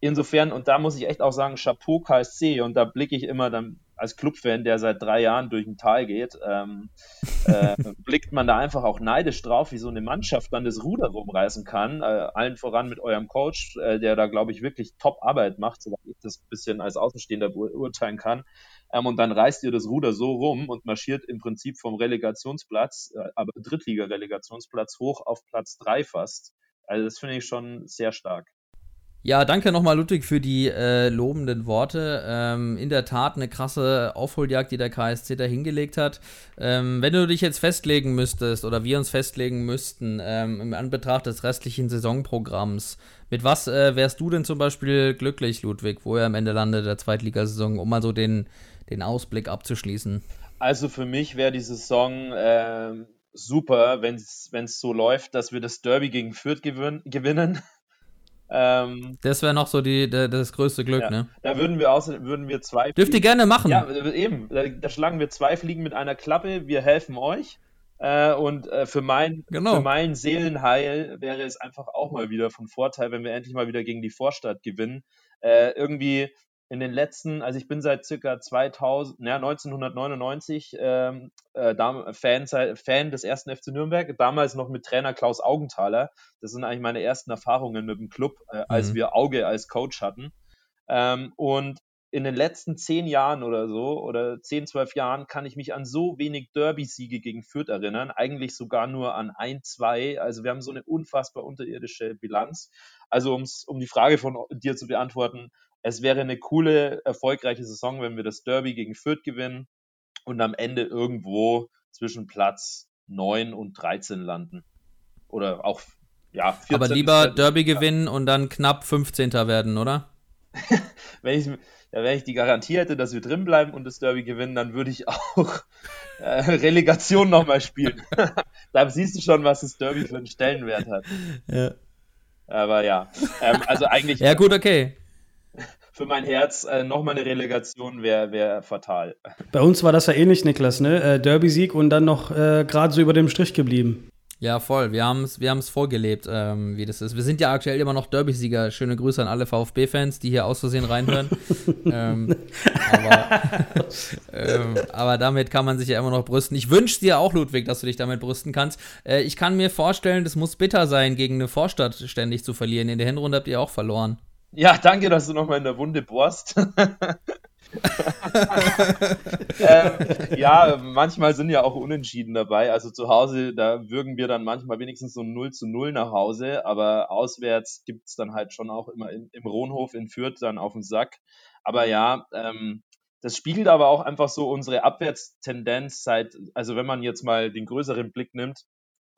insofern, und da muss ich echt auch sagen, Chapeau KSC, und da blicke ich immer dann als Clubfan, der seit drei Jahren durch ein Tal geht, ähm, äh, blickt man da einfach auch neidisch drauf, wie so eine Mannschaft dann das Ruder rumreißen kann. Äh, allen voran mit eurem Coach, äh, der da, glaube ich, wirklich Top-Arbeit macht, soweit ich das ein bisschen als Außenstehender beurteilen kann. Ähm, und dann reißt ihr das Ruder so rum und marschiert im Prinzip vom Relegationsplatz, äh, aber Drittliga-Relegationsplatz hoch auf Platz drei fast. Also das finde ich schon sehr stark. Ja, danke nochmal, Ludwig, für die äh, lobenden Worte. Ähm, in der Tat eine krasse Aufholjagd, die der KSC da hingelegt hat. Ähm, wenn du dich jetzt festlegen müsstest oder wir uns festlegen müssten, ähm, im Anbetracht des restlichen Saisonprogramms, mit was äh, wärst du denn zum Beispiel glücklich, Ludwig, wo er am Ende landet der Zweitligasaison, um mal so den, den Ausblick abzuschließen? Also für mich wäre die Saison äh, super, wenn es so läuft, dass wir das Derby gegen Fürth gewin gewinnen ähm, das wäre noch so die, der, das größte Glück, ja. ne? Da würden wir außer, würden wir zwei. Dürft ihr gerne machen. Ja, eben. Da, da, schlagen wir zwei Fliegen mit einer Klappe. Wir helfen euch. Äh, und äh, für, mein, genau. für mein Seelenheil wäre es einfach auch mal wieder von Vorteil, wenn wir endlich mal wieder gegen die Vorstadt gewinnen. Äh, irgendwie in den letzten, also ich bin seit circa 2000, ja, 1999 ähm, äh, Fan, Fan des ersten FC Nürnberg, damals noch mit Trainer Klaus Augenthaler. Das sind eigentlich meine ersten Erfahrungen mit dem Club, äh, als mhm. wir Auge als Coach hatten. Ähm, und in den letzten zehn Jahren oder so, oder zehn, zwölf Jahren, kann ich mich an so wenig Derby-Siege gegen Fürth erinnern. Eigentlich sogar nur an ein, zwei. Also wir haben so eine unfassbar unterirdische Bilanz. Also um's, um die Frage von dir zu beantworten, es wäre eine coole, erfolgreiche Saison, wenn wir das Derby gegen Fürth gewinnen und am Ende irgendwo zwischen Platz 9 und 13 landen. Oder auch, ja, 14. Aber lieber Derby gewinnen und dann knapp 15. werden, oder? wenn, ich, ja, wenn ich die Garantie hätte, dass wir drin bleiben und das Derby gewinnen, dann würde ich auch äh, Relegation nochmal spielen. da siehst du schon, was das Derby für einen Stellenwert hat. Ja. Aber ja, ähm, also eigentlich. ja, gut, okay für mein Herz äh, nochmal eine Relegation wäre wär fatal. Bei uns war das ja ähnlich, Niklas, ne? Äh, Derby-Sieg und dann noch äh, gerade so über dem Strich geblieben. Ja, voll. Wir haben es wir vorgelebt, ähm, wie das ist. Wir sind ja aktuell immer noch Derby-Sieger. Schöne Grüße an alle VfB-Fans, die hier aus Versehen reinhören. ähm, aber, ähm, aber, damit kann man sich ja immer noch brüsten. Ich wünsche dir auch, Ludwig, dass du dich damit brüsten kannst. Äh, ich kann mir vorstellen, das muss bitter sein, gegen eine Vorstadt ständig zu verlieren. In der Hinrunde habt ihr auch verloren. Ja, danke, dass du nochmal in der Wunde bohrst. ähm, ja, manchmal sind ja auch Unentschieden dabei. Also zu Hause, da würgen wir dann manchmal wenigstens so 0 zu 0 nach Hause, aber auswärts gibt es dann halt schon auch immer in, im Rohnhof in Fürth dann auf den Sack. Aber ja, ähm, das spiegelt aber auch einfach so unsere Abwärtstendenz seit, also wenn man jetzt mal den größeren Blick nimmt,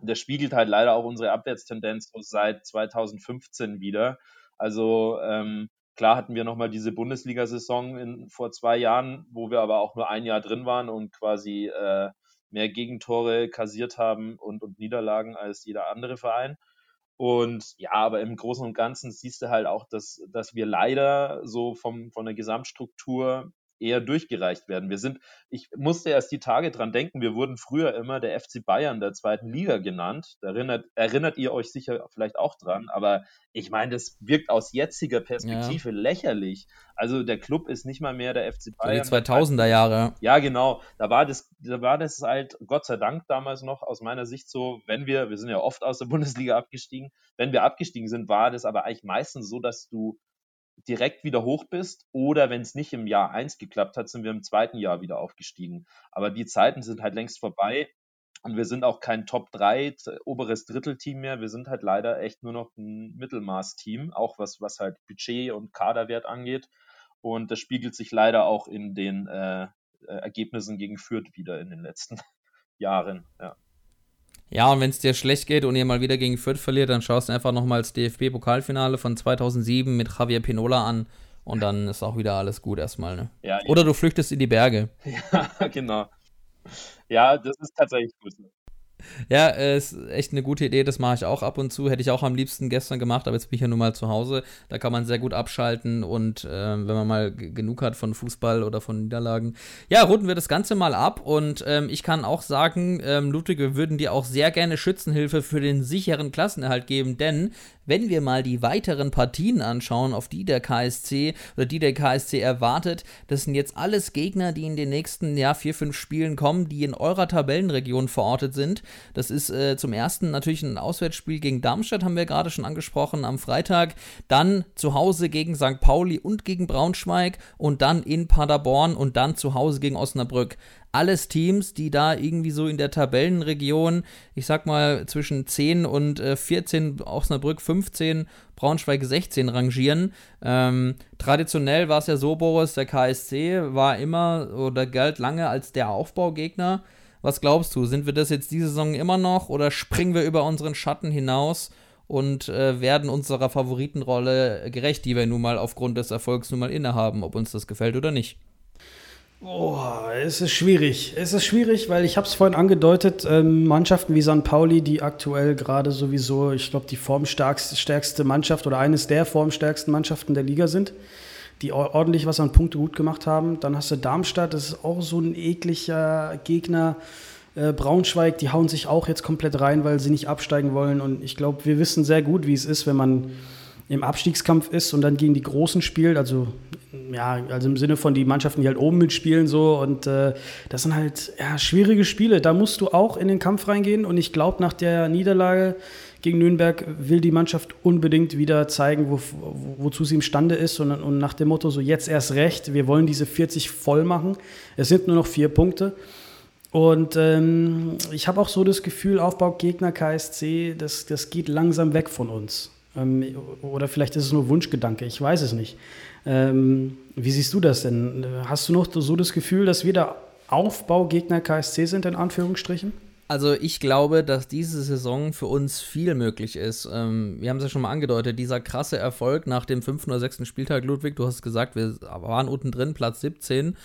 das spiegelt halt leider auch unsere Abwärtstendenz so seit 2015 wieder. Also ähm, klar hatten wir nochmal diese Bundesliga-Saison vor zwei Jahren, wo wir aber auch nur ein Jahr drin waren und quasi äh, mehr Gegentore kassiert haben und, und Niederlagen als jeder andere Verein. Und ja, aber im Großen und Ganzen siehst du halt auch, dass, dass wir leider so vom, von der Gesamtstruktur eher durchgereicht werden. Wir sind, ich musste erst die Tage dran denken, wir wurden früher immer der FC Bayern der zweiten Liga genannt. Da erinnert, erinnert ihr euch sicher vielleicht auch dran, aber ich meine, das wirkt aus jetziger Perspektive ja. lächerlich. Also der Club ist nicht mal mehr der FC Bayern. So die 2000er Jahre. Ja, genau. Da war das, da war das halt Gott sei Dank damals noch aus meiner Sicht so, wenn wir, wir sind ja oft aus der Bundesliga abgestiegen, wenn wir abgestiegen sind, war das aber eigentlich meistens so, dass du direkt wieder hoch bist oder wenn es nicht im Jahr 1 geklappt hat, sind wir im zweiten Jahr wieder aufgestiegen. Aber die Zeiten sind halt längst vorbei und wir sind auch kein Top 3 oberes Drittelteam mehr. Wir sind halt leider echt nur noch ein Mittelmaß-Team, auch was, was halt Budget und Kaderwert angeht. Und das spiegelt sich leider auch in den äh, äh Ergebnissen gegen Fürth wieder in den letzten Jahren. Ja. Ja, und wenn es dir schlecht geht und ihr mal wieder gegen Fürth verliert, dann schaust du einfach nochmal das DFB-Pokalfinale von 2007 mit Javier Pinola an und dann ist auch wieder alles gut erstmal. Ne? Ja, Oder du flüchtest in die Berge. Ja, genau. Ja, das ist tatsächlich gut. Ja, äh, ist echt eine gute Idee, das mache ich auch ab und zu. Hätte ich auch am liebsten gestern gemacht, aber jetzt bin ich ja nun mal zu Hause. Da kann man sehr gut abschalten und äh, wenn man mal genug hat von Fußball oder von Niederlagen. Ja, runden wir das Ganze mal ab und ähm, ich kann auch sagen, ähm, Ludwig, wir würden dir auch sehr gerne Schützenhilfe für den sicheren Klassenerhalt geben, denn wenn wir mal die weiteren Partien anschauen, auf die der KSC oder die der KSC erwartet, das sind jetzt alles Gegner, die in den nächsten ja, vier, fünf Spielen kommen, die in eurer Tabellenregion verortet sind. Das ist äh, zum ersten natürlich ein Auswärtsspiel gegen Darmstadt, haben wir gerade schon angesprochen, am Freitag. Dann zu Hause gegen St. Pauli und gegen Braunschweig und dann in Paderborn und dann zu Hause gegen Osnabrück alles Teams, die da irgendwie so in der Tabellenregion, ich sag mal zwischen 10 und äh, 14, Osnabrück 15, Braunschweig 16 rangieren. Ähm, traditionell war es ja so, Boris, der KSC war immer oder galt lange als der Aufbaugegner. Was glaubst du, sind wir das jetzt diese Saison immer noch oder springen wir über unseren Schatten hinaus und äh, werden unserer Favoritenrolle gerecht, die wir nun mal aufgrund des Erfolgs nun mal innehaben, ob uns das gefällt oder nicht? Oh, es ist schwierig. Es ist schwierig, weil ich habe es vorhin angedeutet, ähm, Mannschaften wie St. Pauli, die aktuell gerade sowieso, ich glaube, die formstärkste Mannschaft oder eines der formstärksten Mannschaften der Liga sind, die ordentlich was an Punkte gut gemacht haben. Dann hast du Darmstadt, das ist auch so ein ekliger Gegner. Äh, Braunschweig, die hauen sich auch jetzt komplett rein, weil sie nicht absteigen wollen. Und ich glaube, wir wissen sehr gut, wie es ist, wenn man im Abstiegskampf ist und dann gegen die Großen spielt, also ja, also im Sinne von die Mannschaften, die halt oben mitspielen so und äh, das sind halt ja, schwierige Spiele. Da musst du auch in den Kampf reingehen und ich glaube, nach der Niederlage gegen Nürnberg will die Mannschaft unbedingt wieder zeigen, wo, wo, wozu sie imstande ist und, und nach dem Motto so jetzt erst recht, wir wollen diese 40 voll machen. Es sind nur noch vier Punkte. Und ähm, ich habe auch so das Gefühl, Aufbaugegner KSC, das, das geht langsam weg von uns. Ähm, oder vielleicht ist es nur Wunschgedanke, ich weiß es nicht. Ähm, wie siehst du das denn? Hast du noch so das Gefühl, dass wir der Aufbaugegner KSC sind, in Anführungsstrichen? Also ich glaube, dass diese Saison für uns viel möglich ist. Ähm, wir haben es ja schon mal angedeutet, dieser krasse Erfolg nach dem fünften oder sechsten Spieltag, Ludwig, du hast gesagt, wir waren unten drin, Platz 17.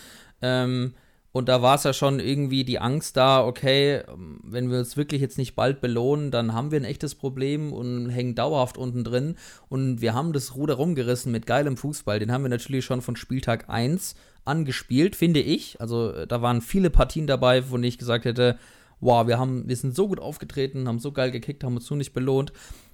Ähm, und da war es ja schon irgendwie die Angst da, okay, wenn wir uns wirklich jetzt nicht bald belohnen, dann haben wir ein echtes Problem und hängen dauerhaft unten drin. Und wir haben das Ruder rumgerissen mit geilem Fußball. Den haben wir natürlich schon von Spieltag 1 angespielt, finde ich. Also äh, da waren viele Partien dabei, wo ich gesagt hätte, wow, wir, haben, wir sind so gut aufgetreten, haben so geil gekickt, haben uns so nicht belohnt.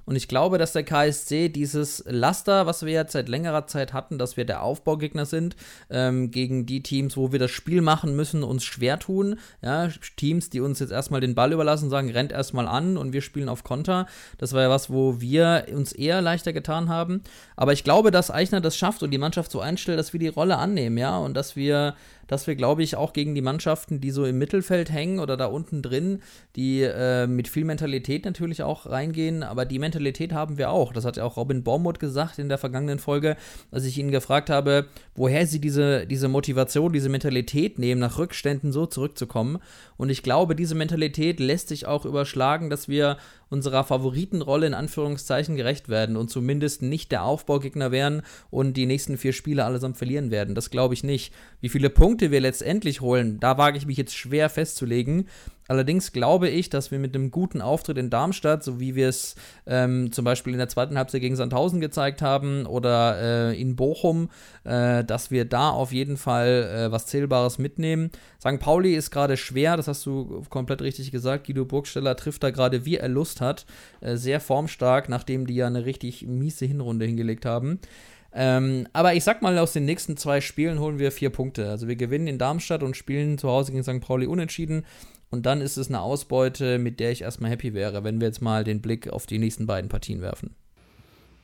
Und ich glaube, dass der KSC dieses Laster, was wir jetzt seit längerer Zeit hatten, dass wir der Aufbaugegner sind, ähm, gegen die Teams, wo wir das Spiel machen müssen, uns schwer tun. Ja, Teams, die uns jetzt erstmal den Ball überlassen, sagen, rennt erstmal an und wir spielen auf Konter. Das war ja was, wo wir uns eher leichter getan haben. Aber ich glaube, dass Eichner das schafft und die Mannschaft so einstellt, dass wir die Rolle annehmen, ja, und dass wir dass wir, glaube ich, auch gegen die Mannschaften, die so im Mittelfeld hängen oder da unten drin, die äh, mit viel Mentalität natürlich auch reingehen, aber die Mentalität haben wir auch. Das hat ja auch Robin Bormuth gesagt in der vergangenen Folge, als ich ihn gefragt habe, woher sie diese, diese Motivation, diese Mentalität nehmen, nach Rückständen so zurückzukommen. Und ich glaube, diese Mentalität lässt sich auch überschlagen, dass wir unserer Favoritenrolle in Anführungszeichen gerecht werden und zumindest nicht der Aufbaugegner werden und die nächsten vier Spiele allesamt verlieren werden. Das glaube ich nicht. Wie viele Punkte wir letztendlich holen, da wage ich mich jetzt schwer festzulegen. Allerdings glaube ich, dass wir mit einem guten Auftritt in Darmstadt, so wie wir es ähm, zum Beispiel in der zweiten Halbzeit gegen Sandhausen gezeigt haben oder äh, in Bochum, äh, dass wir da auf jeden Fall äh, was Zählbares mitnehmen. St. Pauli ist gerade schwer, das hast du komplett richtig gesagt. Guido Burgsteller trifft da gerade, wie er Lust hat. Äh, sehr formstark, nachdem die ja eine richtig miese Hinrunde hingelegt haben. Ähm, aber ich sag mal, aus den nächsten zwei Spielen holen wir vier Punkte. Also wir gewinnen in Darmstadt und spielen zu Hause gegen St. Pauli unentschieden. Und dann ist es eine Ausbeute, mit der ich erstmal happy wäre, wenn wir jetzt mal den Blick auf die nächsten beiden Partien werfen.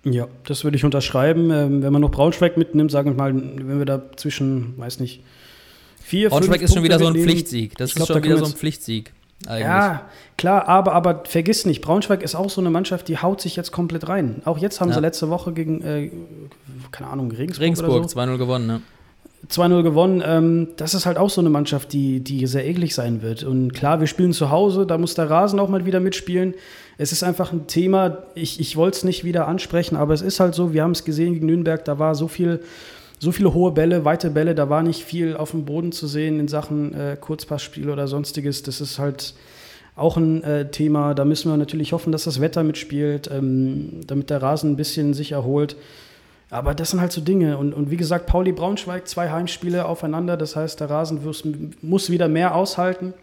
Ja, das würde ich unterschreiben. Ähm, wenn man noch Braunschweig mitnimmt, sagen wir mal, wenn wir da zwischen, weiß nicht, vier, Braunschweig ist schon wieder so ein Pflichtsieg. Das glaub, ist schon da wieder so ein Pflichtsieg. Eigentlich. Ja, klar, aber, aber vergiss nicht, Braunschweig ist auch so eine Mannschaft, die haut sich jetzt komplett rein. Auch jetzt haben ja. sie letzte Woche gegen, äh, keine Ahnung, Regensburg. Regensburg, so. 2-0 gewonnen, ne? 2-0 gewonnen. Ähm, das ist halt auch so eine Mannschaft, die, die sehr eklig sein wird. Und klar, wir spielen zu Hause, da muss der Rasen auch mal wieder mitspielen. Es ist einfach ein Thema, ich, ich wollte es nicht wieder ansprechen, aber es ist halt so, wir haben es gesehen gegen Nürnberg, da war so viel, so viele hohe Bälle, weite Bälle, da war nicht viel auf dem Boden zu sehen in Sachen äh, Kurzpassspiel oder sonstiges. Das ist halt auch ein äh, Thema. Da müssen wir natürlich hoffen, dass das Wetter mitspielt, ähm, damit der Rasen ein bisschen sich erholt. Aber das sind halt so Dinge. Und, und wie gesagt, Pauli Braunschweig, zwei Heimspiele aufeinander. Das heißt, der Rasen muss wieder mehr aushalten.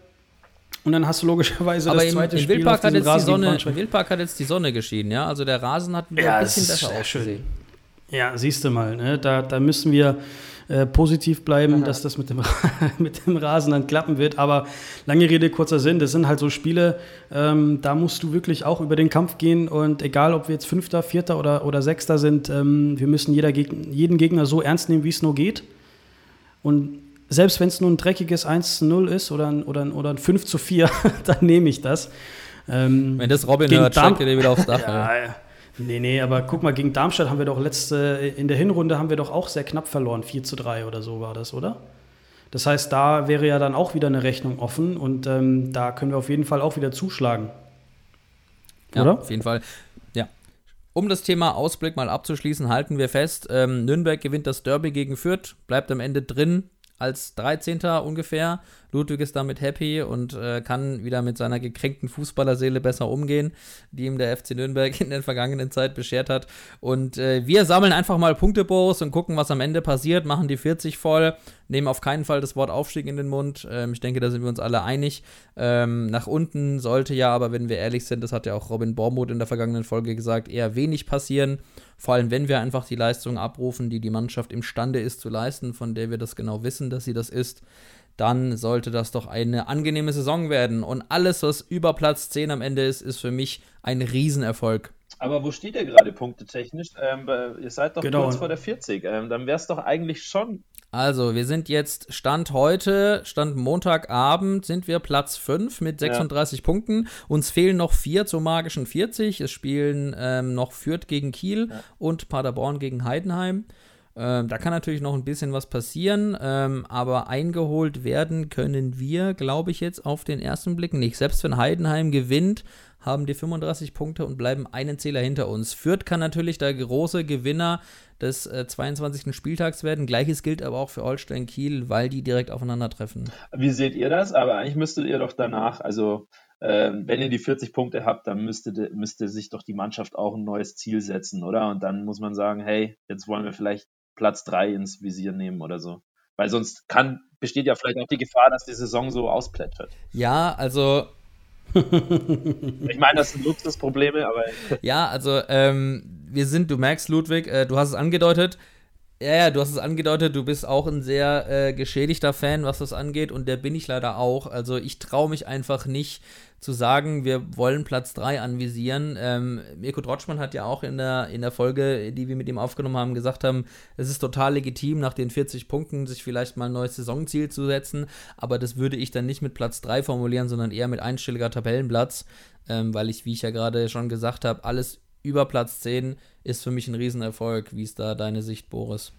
Und dann hast du logischerweise Aber das zweite im Spiel Wildpark hat jetzt Rasen die Sonne, Im Wildpark hat jetzt die Sonne geschieden, ja. Also der Rasen hat ja, ein bisschen besser ausgesehen. Ja, siehst du mal, ne? da, da müssen wir äh, positiv bleiben, Aha. dass das mit dem, mit dem Rasen dann klappen wird. Aber lange Rede, kurzer Sinn, das sind halt so Spiele, ähm, da musst du wirklich auch über den Kampf gehen. Und egal, ob wir jetzt Fünfter, Vierter oder, oder Sechster sind, ähm, wir müssen jeder Geg jeden Gegner so ernst nehmen, wie es nur geht. Und selbst wenn es nur ein dreckiges 1 zu 0 ist oder ein, oder ein, oder ein 5 zu 4, dann nehme ich das. Ähm, wenn das Robin hört, steigt er wieder aufs Dach. ja, ja. Nee, nee, aber guck mal, gegen Darmstadt haben wir doch letzte, in der Hinrunde haben wir doch auch sehr knapp verloren. 4 zu 3 oder so war das, oder? Das heißt, da wäre ja dann auch wieder eine Rechnung offen und ähm, da können wir auf jeden Fall auch wieder zuschlagen. Ja, oder? Auf jeden Fall. Ja. Um das Thema Ausblick mal abzuschließen, halten wir fest, ähm, Nürnberg gewinnt das Derby gegen Fürth, bleibt am Ende drin als 13. ungefähr Ludwig ist damit happy und äh, kann wieder mit seiner gekränkten Fußballerseele besser umgehen, die ihm der FC Nürnberg in der vergangenen Zeit beschert hat. Und äh, wir sammeln einfach mal Punkteborus und gucken, was am Ende passiert, machen die 40 voll, nehmen auf keinen Fall das Wort Aufstieg in den Mund. Ähm, ich denke, da sind wir uns alle einig. Ähm, nach unten sollte ja, aber wenn wir ehrlich sind, das hat ja auch Robin Bormuth in der vergangenen Folge gesagt, eher wenig passieren. Vor allem, wenn wir einfach die Leistung abrufen, die die Mannschaft imstande ist zu leisten, von der wir das genau wissen, dass sie das ist dann sollte das doch eine angenehme Saison werden. Und alles, was über Platz 10 am Ende ist, ist für mich ein Riesenerfolg. Aber wo steht ihr gerade punktetechnisch? Ähm, ihr seid doch genau. kurz vor der 40. Ähm, dann wäre es doch eigentlich schon. Also, wir sind jetzt Stand heute, Stand Montagabend, sind wir Platz 5 mit 36 ja. Punkten. Uns fehlen noch vier zur magischen 40. Es spielen ähm, noch Fürth gegen Kiel ja. und Paderborn gegen Heidenheim. Ähm, da kann natürlich noch ein bisschen was passieren, ähm, aber eingeholt werden können wir, glaube ich, jetzt auf den ersten Blick nicht. Selbst wenn Heidenheim gewinnt, haben die 35 Punkte und bleiben einen Zähler hinter uns. Fürth kann natürlich der große Gewinner des äh, 22. Spieltags werden. Gleiches gilt aber auch für Holstein Kiel, weil die direkt aufeinandertreffen. Wie seht ihr das? Aber eigentlich müsstet ihr doch danach, also äh, wenn ihr die 40 Punkte habt, dann müsste, müsste sich doch die Mannschaft auch ein neues Ziel setzen, oder? Und dann muss man sagen, hey, jetzt wollen wir vielleicht Platz 3 ins Visier nehmen oder so. Weil sonst kann, besteht ja vielleicht auch die Gefahr, dass die Saison so ausplättert. Ja, also. ich meine, das sind Luxusprobleme, aber. ja, also, ähm, wir sind, du merkst, Ludwig, äh, du hast es angedeutet, ja, ja, du hast es angedeutet, du bist auch ein sehr äh, geschädigter Fan, was das angeht, und der bin ich leider auch. Also ich traue mich einfach nicht zu sagen, wir wollen Platz 3 anvisieren. Ähm, Mirko Trotschmann hat ja auch in der, in der Folge, die wir mit ihm aufgenommen haben, gesagt haben, es ist total legitim, nach den 40 Punkten sich vielleicht mal ein neues Saisonziel zu setzen, aber das würde ich dann nicht mit Platz 3 formulieren, sondern eher mit einstelliger Tabellenplatz, ähm, weil ich, wie ich ja gerade schon gesagt habe, alles über Platz 10 ist für mich ein Riesenerfolg. Wie ist da deine Sicht, Boris?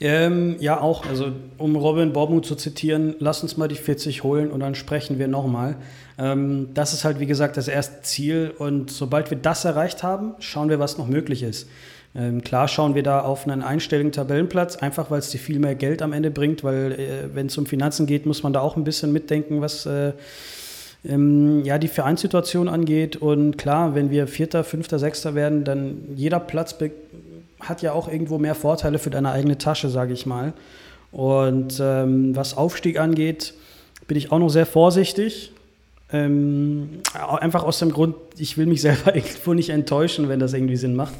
Ähm, ja, auch. Also, um Robin Bormuth zu zitieren, lass uns mal die 40 holen und dann sprechen wir nochmal. Ähm, das ist halt, wie gesagt, das erste Ziel. Und sobald wir das erreicht haben, schauen wir, was noch möglich ist. Ähm, klar schauen wir da auf einen einstelligen Tabellenplatz, einfach weil es dir viel mehr Geld am Ende bringt, weil äh, wenn es um Finanzen geht, muss man da auch ein bisschen mitdenken, was äh, ähm, ja, die Vereinssituation angeht. Und klar, wenn wir Vierter, Fünfter, Sechster werden, dann jeder Platz hat ja auch irgendwo mehr Vorteile für deine eigene Tasche, sage ich mal. Und ähm, was Aufstieg angeht, bin ich auch noch sehr vorsichtig. Ähm, einfach aus dem Grund, ich will mich selber irgendwo nicht enttäuschen, wenn das irgendwie Sinn macht.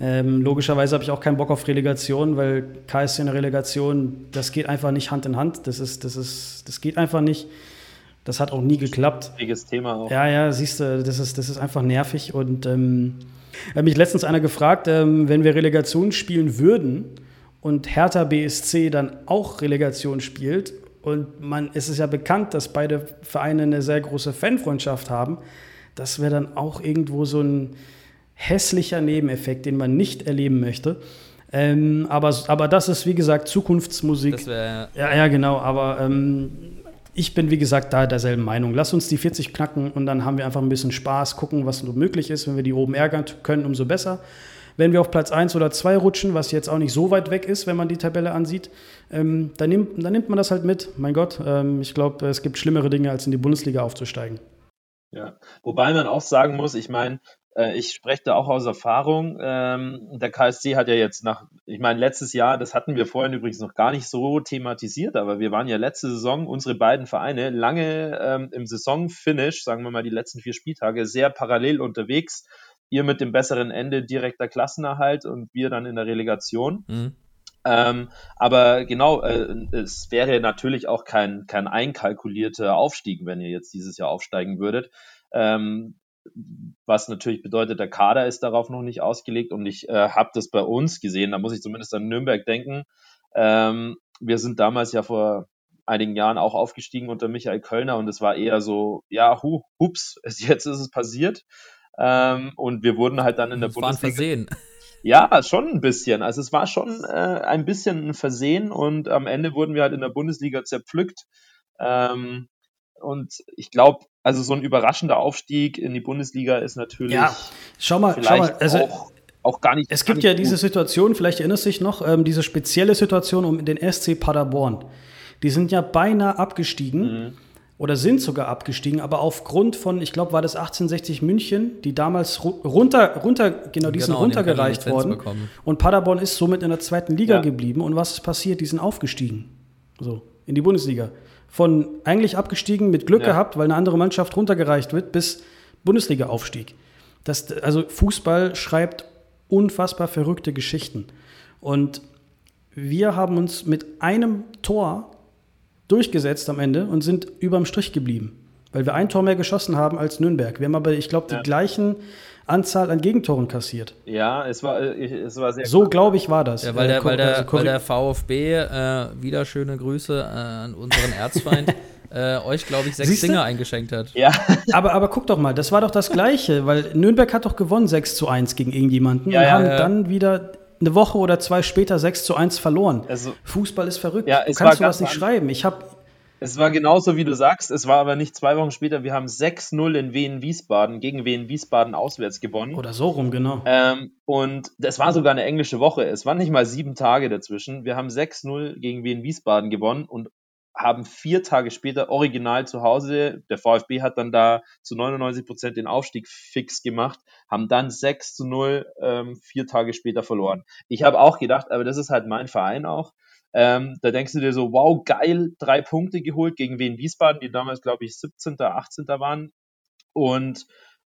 ähm, logischerweise habe ich auch keinen Bock auf Relegation, weil KSC in der Relegation, das geht einfach nicht Hand in Hand. Das, ist, das, ist, das geht einfach nicht. Das hat auch nie geklappt. Schwieriges Thema auch. Ja, ja, siehst du, das ist, das ist einfach nervig. Und ähm, hat mich letztens einer gefragt, ähm, wenn wir Relegation spielen würden und Hertha BSC dann auch Relegation spielt, und man, es ist ja bekannt, dass beide Vereine eine sehr große Fanfreundschaft haben, das wäre dann auch irgendwo so ein hässlicher Nebeneffekt, den man nicht erleben möchte. Ähm, aber, aber das ist, wie gesagt, Zukunftsmusik. Das wär, ja, ja, genau. Aber ähm, ich bin, wie gesagt, da derselben Meinung. Lass uns die 40 knacken und dann haben wir einfach ein bisschen Spaß, gucken, was möglich ist. Wenn wir die oben ärgern können, umso besser. Wenn wir auf Platz 1 oder 2 rutschen, was jetzt auch nicht so weit weg ist, wenn man die Tabelle ansieht, ähm, dann, nimmt, dann, nimmt, man das halt mit. Mein Gott, ähm, ich glaube, es gibt schlimmere Dinge, als in die Bundesliga aufzusteigen. Ja, wobei man auch sagen muss, ich meine, ich spreche da auch aus Erfahrung. Ähm, der KSC hat ja jetzt nach, ich meine, letztes Jahr, das hatten wir vorhin übrigens noch gar nicht so thematisiert, aber wir waren ja letzte Saison, unsere beiden Vereine, lange ähm, im Saisonfinish, sagen wir mal die letzten vier Spieltage, sehr parallel unterwegs. Ihr mit dem besseren Ende direkter Klassenerhalt und wir dann in der Relegation. Mhm. Ähm, aber genau, äh, es wäre natürlich auch kein, kein einkalkulierter Aufstieg, wenn ihr jetzt dieses Jahr aufsteigen würdet. Ähm, was natürlich bedeutet, der Kader ist darauf noch nicht ausgelegt und ich äh, habe das bei uns gesehen, da muss ich zumindest an Nürnberg denken. Ähm, wir sind damals ja vor einigen Jahren auch aufgestiegen unter Michael Kölner und es war eher so, ja, hu, hups, jetzt ist es passiert. Ähm, und wir wurden halt dann in der das Bundesliga. War ein Versehen. Ja, schon ein bisschen. Also es war schon äh, ein bisschen ein Versehen und am Ende wurden wir halt in der Bundesliga zerpflückt. Ähm, und ich glaube, also so ein überraschender Aufstieg in die Bundesliga ist natürlich. Ja, schau mal, schau mal, also auch, auch gar nicht. Es gibt nicht ja gut. diese Situation, vielleicht erinnerst du dich noch, ähm, diese spezielle Situation um den SC Paderborn. Die sind ja beinahe abgestiegen. Mhm oder sind sogar abgestiegen, aber aufgrund von, ich glaube, war das 1860 München, die damals runter, runter genau, die genau, sind runtergereicht worden. Bekommen. Und Paderborn ist somit in der zweiten Liga ja. geblieben. Und was ist passiert? Die sind aufgestiegen. So, in die Bundesliga. Von eigentlich abgestiegen, mit Glück ja. gehabt, weil eine andere Mannschaft runtergereicht wird, bis Bundesliga-Aufstieg. Das, also Fußball schreibt unfassbar verrückte Geschichten. Und wir haben uns mit einem Tor durchgesetzt am Ende und sind überm Strich geblieben. Weil wir ein Tor mehr geschossen haben als Nürnberg. Wir haben aber, ich glaube, die ja. gleichen Anzahl an Gegentoren kassiert. Ja, es war, es war sehr So, glaube ich, war das. Ja, weil, der, weil, der, weil der VfB, äh, wieder schöne Grüße äh, an unseren Erzfeind, äh, euch, glaube ich, sechs Siehste? Dinger eingeschenkt hat. Ja. aber, aber guck doch mal, das war doch das Gleiche, weil Nürnberg hat doch gewonnen 6 zu 1 gegen irgendjemanden ja, und ja, haben ja. dann wieder eine Woche oder zwei später 6 zu 1 verloren. Also, Fußball ist verrückt. Ja, du kannst sowas nicht schreiben. Ich habe es war genauso, wie du sagst. Es war aber nicht zwei Wochen später. Wir haben 6-0 in Wien Wiesbaden gegen Wien Wiesbaden auswärts gewonnen. Oder so rum, genau. Ähm, und das war sogar eine englische Woche. Es waren nicht mal sieben Tage dazwischen. Wir haben 6-0 gegen Wien Wiesbaden gewonnen und haben vier Tage später original zu Hause, der VfB hat dann da zu 99 Prozent den Aufstieg fix gemacht, haben dann 6 zu 0 ähm, vier Tage später verloren. Ich habe auch gedacht, aber das ist halt mein Verein auch. Ähm, da denkst du dir so, wow, geil, drei Punkte geholt gegen Wien Wiesbaden, die damals, glaube ich, 17., 18. waren. Und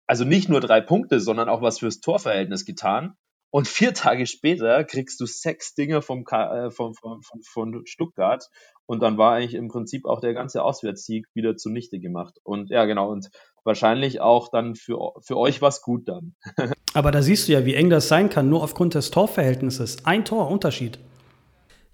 also nicht nur drei Punkte, sondern auch was fürs Torverhältnis getan. Und vier Tage später kriegst du sechs Dinge vom, äh, vom, vom, von, von Stuttgart. Und dann war eigentlich im Prinzip auch der ganze Auswärtssieg wieder zunichte gemacht. Und ja, genau. Und wahrscheinlich auch dann für, für euch was gut dann. Aber da siehst du ja, wie eng das sein kann, nur aufgrund des Torverhältnisses. Ein Tor Unterschied.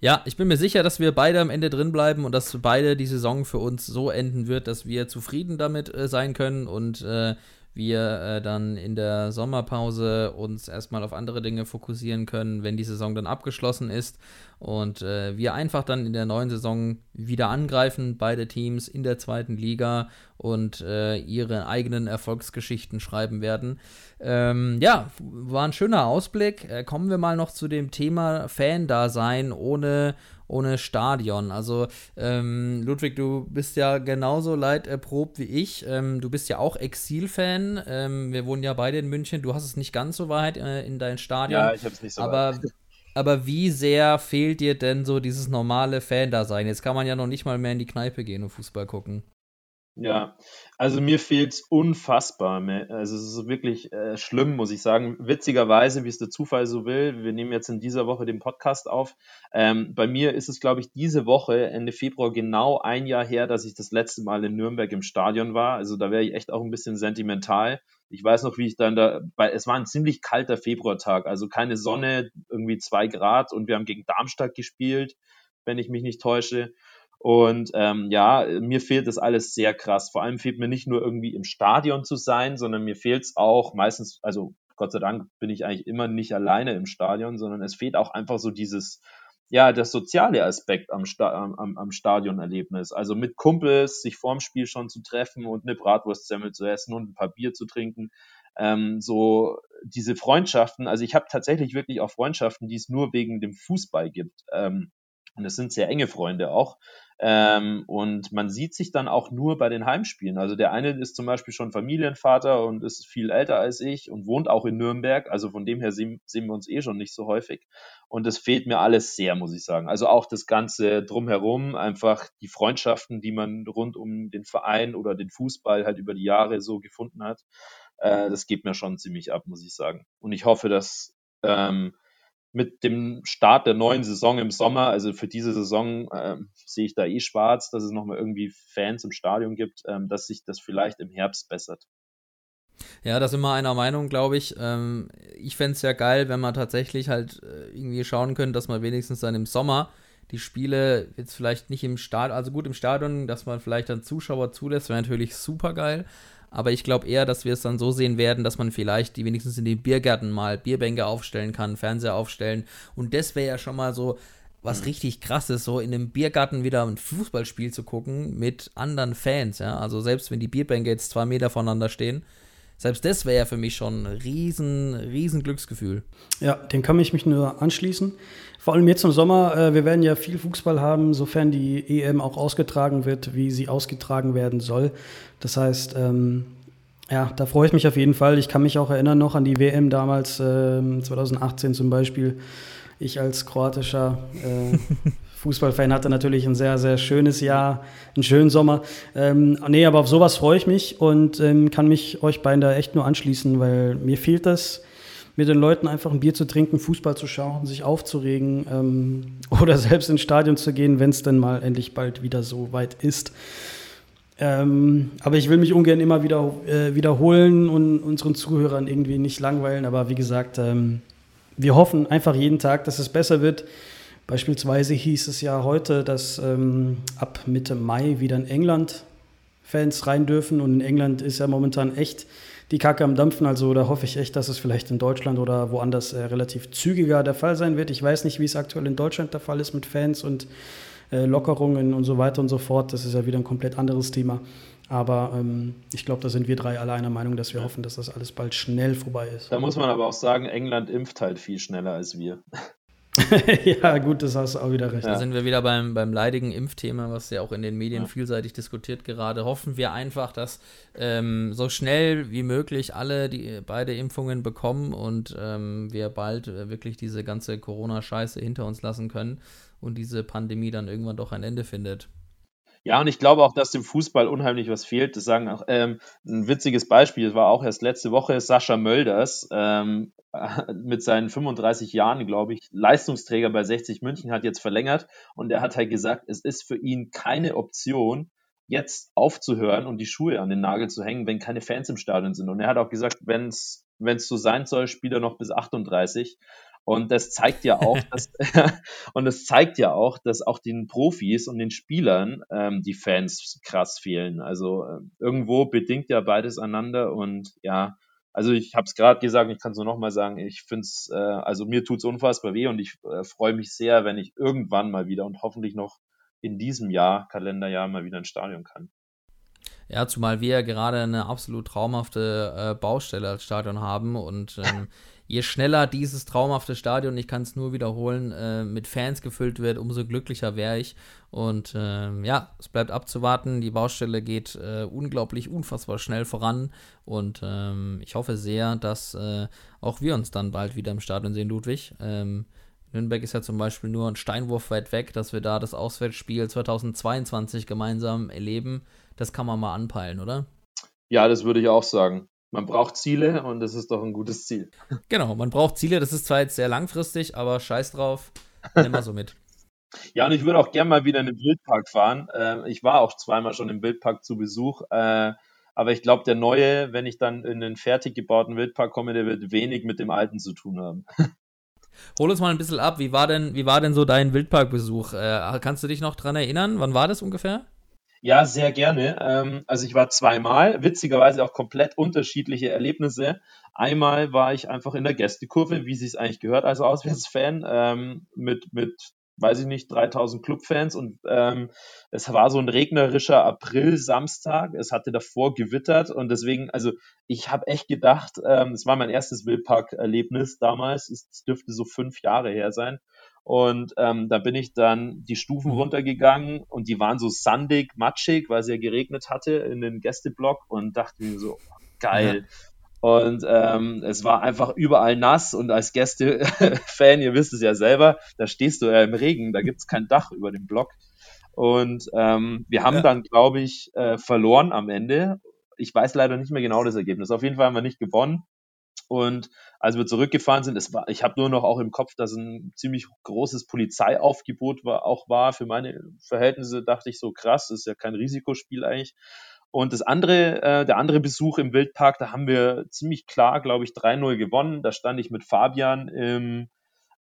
Ja, ich bin mir sicher, dass wir beide am Ende drin bleiben und dass beide die Saison für uns so enden wird, dass wir zufrieden damit äh, sein können. Und äh, wir äh, dann in der Sommerpause uns erstmal auf andere Dinge fokussieren können, wenn die Saison dann abgeschlossen ist und äh, wir einfach dann in der neuen Saison wieder angreifen, beide Teams in der zweiten Liga und äh, ihre eigenen Erfolgsgeschichten schreiben werden. Ähm, ja, war ein schöner Ausblick. Äh, kommen wir mal noch zu dem Thema Fan-Dasein ohne ohne Stadion. Also ähm, Ludwig, du bist ja genauso leiderprobt wie ich. Ähm, du bist ja auch Exil-Fan. Ähm, wir wohnen ja beide in München. Du hast es nicht ganz so weit äh, in dein Stadion. Ja, ich habe es nicht so aber, weit. Aber wie sehr fehlt dir denn so dieses normale Fan-Dasein? Jetzt kann man ja noch nicht mal mehr in die Kneipe gehen und Fußball gucken. Ja, also mir fehlt es unfassbar. Also es ist wirklich äh, schlimm, muss ich sagen. Witzigerweise, wie es der Zufall so will, wir nehmen jetzt in dieser Woche den Podcast auf. Ähm, bei mir ist es, glaube ich, diese Woche, Ende Februar, genau ein Jahr her, dass ich das letzte Mal in Nürnberg im Stadion war. Also da wäre ich echt auch ein bisschen sentimental. Ich weiß noch, wie ich dann da, bei, es war ein ziemlich kalter Februartag, also keine Sonne, irgendwie zwei Grad und wir haben gegen Darmstadt gespielt, wenn ich mich nicht täusche. Und ähm, ja, mir fehlt das alles sehr krass. Vor allem fehlt mir nicht nur irgendwie im Stadion zu sein, sondern mir fehlt es auch meistens, also Gott sei Dank bin ich eigentlich immer nicht alleine im Stadion, sondern es fehlt auch einfach so dieses, ja, der soziale Aspekt am, Sta am, am Stadionerlebnis. Also mit Kumpels sich vorm Spiel schon zu treffen und eine Bratwurstsemmel zu essen und ein paar Bier zu trinken. Ähm, so diese Freundschaften, also ich habe tatsächlich wirklich auch Freundschaften, die es nur wegen dem Fußball gibt. Ähm, und es sind sehr enge Freunde auch. Ähm, und man sieht sich dann auch nur bei den Heimspielen. Also der eine ist zum Beispiel schon Familienvater und ist viel älter als ich und wohnt auch in Nürnberg. Also von dem her sehen, sehen wir uns eh schon nicht so häufig. Und das fehlt mir alles sehr, muss ich sagen. Also auch das Ganze drumherum, einfach die Freundschaften, die man rund um den Verein oder den Fußball halt über die Jahre so gefunden hat. Äh, das geht mir schon ziemlich ab, muss ich sagen. Und ich hoffe, dass ähm, mit dem Start der neuen Saison im Sommer, also für diese Saison äh, sehe ich da eh schwarz, dass es nochmal irgendwie Fans im Stadion gibt, ähm, dass sich das vielleicht im Herbst bessert. Ja, da sind wir einer Meinung, glaube ich. Ähm, ich fände es ja geil, wenn man tatsächlich halt äh, irgendwie schauen könnte, dass man wenigstens dann im Sommer die Spiele jetzt vielleicht nicht im Stadion, also gut im Stadion, dass man vielleicht dann Zuschauer zulässt, wäre natürlich super geil. Aber ich glaube eher, dass wir es dann so sehen werden, dass man vielleicht die wenigstens in den Biergärten mal Bierbänke aufstellen kann, Fernseher aufstellen. Und das wäre ja schon mal so was mhm. richtig krasses, so in einem Biergarten wieder ein Fußballspiel zu gucken mit anderen Fans, ja. Also selbst wenn die Bierbänke jetzt zwei Meter voneinander stehen, selbst das wäre ja für mich schon ein riesen, riesen Glücksgefühl. Ja, dem kann ich mich nur anschließen. Vor allem jetzt im Sommer, äh, wir werden ja viel Fußball haben, sofern die EM auch ausgetragen wird, wie sie ausgetragen werden soll. Das heißt, ähm, ja, da freue ich mich auf jeden Fall. Ich kann mich auch erinnern noch an die WM damals, äh, 2018 zum Beispiel. Ich als kroatischer äh, Fußballfan hatte natürlich ein sehr, sehr schönes Jahr, einen schönen Sommer. Ähm, nee, aber auf sowas freue ich mich und ähm, kann mich euch beiden da echt nur anschließen, weil mir fehlt das, mit den Leuten einfach ein Bier zu trinken, Fußball zu schauen, sich aufzuregen ähm, oder selbst ins Stadion zu gehen, wenn es denn mal endlich bald wieder so weit ist. Ähm, aber ich will mich ungern immer wieder äh, wiederholen und unseren Zuhörern irgendwie nicht langweilen. Aber wie gesagt, ähm, wir hoffen einfach jeden Tag, dass es besser wird. Beispielsweise hieß es ja heute, dass ähm, ab Mitte Mai wieder in England Fans rein dürfen. Und in England ist ja momentan echt die Kacke am Dampfen. Also da hoffe ich echt, dass es vielleicht in Deutschland oder woanders äh, relativ zügiger der Fall sein wird. Ich weiß nicht, wie es aktuell in Deutschland der Fall ist mit Fans und äh, Lockerungen und so weiter und so fort. Das ist ja wieder ein komplett anderes Thema. Aber ähm, ich glaube, da sind wir drei alle einer Meinung, dass wir hoffen, dass das alles bald schnell vorbei ist. Da muss man aber auch sagen, England impft halt viel schneller als wir. ja, gut, das hast du auch wieder recht. Da sind wir wieder beim, beim leidigen Impfthema, was ja auch in den Medien ja. vielseitig diskutiert gerade. Hoffen wir einfach, dass ähm, so schnell wie möglich alle die beide Impfungen bekommen und ähm, wir bald äh, wirklich diese ganze Corona-Scheiße hinter uns lassen können und diese Pandemie dann irgendwann doch ein Ende findet. Ja, und ich glaube auch, dass dem Fußball unheimlich was fehlt. Das sagen auch, ähm, ein witziges Beispiel, das war auch erst letzte Woche, Sascha Mölders ähm, mit seinen 35 Jahren, glaube ich, Leistungsträger bei 60 München, hat jetzt verlängert und er hat halt gesagt, es ist für ihn keine Option, jetzt aufzuhören und die Schuhe an den Nagel zu hängen, wenn keine Fans im Stadion sind. Und er hat auch gesagt, wenn es wenn es so sein soll, spielt er noch bis 38. Und das zeigt ja auch, dass, und das zeigt ja auch, dass auch den Profis und den Spielern ähm, die Fans krass fehlen. Also äh, irgendwo bedingt ja beides einander und ja, also ich habe es gerade gesagt, ich kann es nur nochmal sagen, ich finde es, äh, also mir tut es unfassbar weh und ich äh, freue mich sehr, wenn ich irgendwann mal wieder und hoffentlich noch in diesem Jahr, Kalenderjahr, mal wieder ins Stadion kann. Ja, zumal wir ja gerade eine absolut traumhafte äh, Baustelle als Stadion haben und ähm, je schneller dieses traumhafte Stadion, ich kann es nur wiederholen, äh, mit Fans gefüllt wird, umso glücklicher wäre ich. Und ähm, ja, es bleibt abzuwarten. Die Baustelle geht äh, unglaublich, unfassbar schnell voran. Und ähm, ich hoffe sehr, dass äh, auch wir uns dann bald wieder im Stadion sehen, Ludwig. Ähm, Nürnberg ist ja zum Beispiel nur ein Steinwurf weit weg, dass wir da das Auswärtsspiel 2022 gemeinsam erleben. Das kann man mal anpeilen, oder? Ja, das würde ich auch sagen man braucht Ziele und das ist doch ein gutes Ziel. Genau, man braucht Ziele. Das ist zwar jetzt sehr langfristig, aber scheiß drauf, nimm mal so mit. Ja, und ich würde auch gerne mal wieder in den Wildpark fahren. Äh, ich war auch zweimal schon im Wildpark zu Besuch. Äh, aber ich glaube, der neue, wenn ich dann in den fertig gebauten Wildpark komme, der wird wenig mit dem alten zu tun haben. Hol uns mal ein bisschen ab. Wie war denn, wie war denn so dein Wildparkbesuch? Äh, kannst du dich noch dran erinnern? Wann war das ungefähr? Ja, sehr gerne. Ähm, also ich war zweimal, witzigerweise auch komplett unterschiedliche Erlebnisse. Einmal war ich einfach in der Gästekurve, wie sie es eigentlich gehört als Auswärtsfan, ähm, mit, mit, weiß ich nicht, 3000 Clubfans und ähm, es war so ein regnerischer April-Samstag. Es hatte davor gewittert und deswegen, also ich habe echt gedacht, es war mein erstes Wildpark-Erlebnis damals, es dürfte so fünf Jahre her sein. Und ähm, da bin ich dann die Stufen Mhm. runtergegangen und die waren so sandig, matschig, weil es ja geregnet hatte in den Gästeblock und dachte mir so, geil. Und ähm, es war einfach überall nass und als Gäste-Fan, ihr wisst es ja selber, da stehst du ja im Regen, da gibt's kein Dach über dem Block. Und ähm, wir haben Ja. dann, glaube ich, äh, verloren am Ende. Ich weiß leider nicht mehr genau das Ergebnis. Auf jeden Fall haben wir nicht gewonnen. Und als wir zurückgefahren sind, es war, ich habe nur noch auch im Kopf, dass ein ziemlich großes Polizeiaufgebot war, auch war. Für meine Verhältnisse dachte ich so krass, ist ja kein Risikospiel eigentlich. Und das andere, äh, der andere Besuch im Wildpark, da haben wir ziemlich klar, glaube ich, 3-0 gewonnen. Da stand ich mit Fabian im,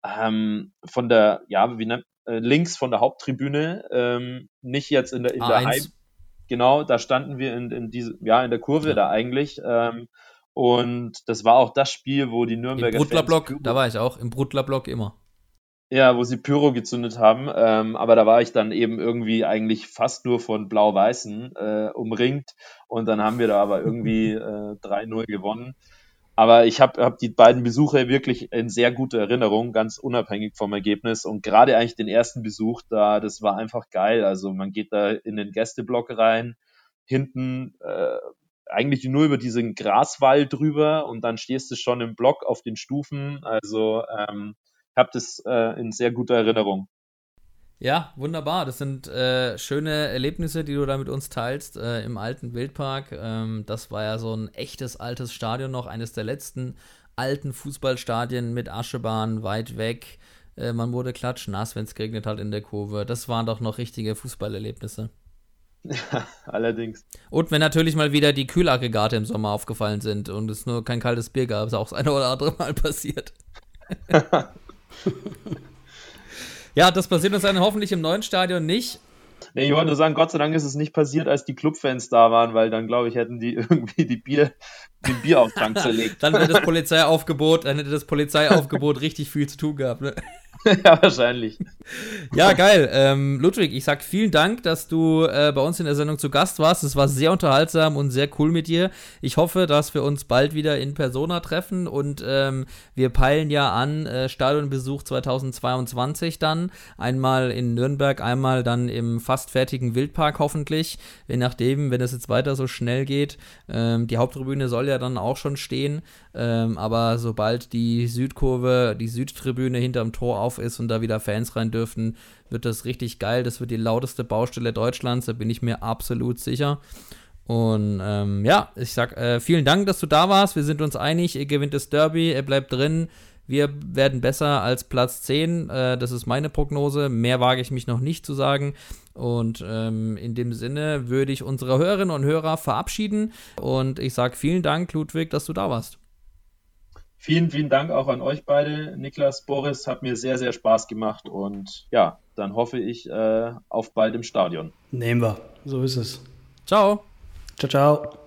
ähm, von der, ja, wie nennt, äh, links von der Haupttribüne, ähm, nicht jetzt in der, in der A1. Heim, genau, da standen wir in, in diese, ja, in der Kurve Ja. da eigentlich. Ähm, und das war auch das Spiel, wo die Im Nürnberger Brutlerblock, Fans da war ich auch, im Brutlerblock immer. ja, wo sie Pyro gezündet haben. Ähm, aber da war ich dann eben irgendwie eigentlich fast nur von Blau-Weißen äh, umringt. Und dann haben wir da aber irgendwie äh, 3-0 gewonnen. Aber ich habe hab die beiden Besuche wirklich in sehr guter Erinnerung, ganz unabhängig vom Ergebnis. Und gerade eigentlich den ersten Besuch da, das war einfach geil. Also man geht da in den Gästeblock rein, hinten äh, eigentlich nur über diesen Graswall drüber und dann stehst du schon im Block auf den Stufen. Also ähm, ich habe das äh, in sehr guter Erinnerung. Ja, wunderbar. Das sind äh, schöne Erlebnisse, die du da mit uns teilst äh, im alten Wildpark. Ähm, das war ja so ein echtes altes Stadion noch, eines der letzten alten Fußballstadien mit Aschebahn weit weg. Äh, man wurde klatschnass, wenn es geregnet hat in der Kurve. Das waren doch noch richtige Fußballerlebnisse. Allerdings. Und wenn natürlich mal wieder die Kühlaggregate im Sommer aufgefallen sind und es nur kein kaltes Bier gab, ist auch das eine oder andere Mal passiert. ja, das passiert uns dann hoffentlich im neuen Stadion nicht. Nee, ich wollte nur sagen, Gott sei Dank ist es nicht passiert, als die Clubfans da waren, weil dann, glaube ich, hätten die irgendwie die Bier, den Bierauftrag zerlegt. Dann wäre das Polizeiaufgebot, dann hätte das Polizeiaufgebot richtig viel zu tun gehabt. Ne? ja, wahrscheinlich. Ja, geil. Ähm, Ludwig, ich sag vielen Dank, dass du äh, bei uns in der Sendung zu Gast warst. Es war sehr unterhaltsam und sehr cool mit dir. Ich hoffe, dass wir uns bald wieder in Persona treffen und ähm, wir peilen ja an äh, Stadionbesuch 2022 dann. Einmal in Nürnberg, einmal dann im fast fertigen Wildpark hoffentlich. Je nachdem, wenn es jetzt weiter so schnell geht. Ähm, die Haupttribüne soll ja dann auch schon stehen. Ähm, aber sobald die Südkurve, die Südtribüne hinterm Tor auf ist und da wieder Fans rein dürften, wird das richtig geil. Das wird die lauteste Baustelle Deutschlands, da bin ich mir absolut sicher. Und ähm, ja, ich sag äh, vielen Dank, dass du da warst. Wir sind uns einig, ihr gewinnt das Derby, er bleibt drin. Wir werden besser als Platz 10. Äh, das ist meine Prognose. Mehr wage ich mich noch nicht zu sagen. Und ähm, in dem Sinne würde ich unsere Hörerinnen und Hörer verabschieden. Und ich sage vielen Dank, Ludwig, dass du da warst. Vielen, vielen Dank auch an euch beide. Niklas, Boris, hat mir sehr, sehr Spaß gemacht. Und ja, dann hoffe ich äh, auf bald im Stadion. Nehmen wir. So ist es. Ciao. Ciao, ciao.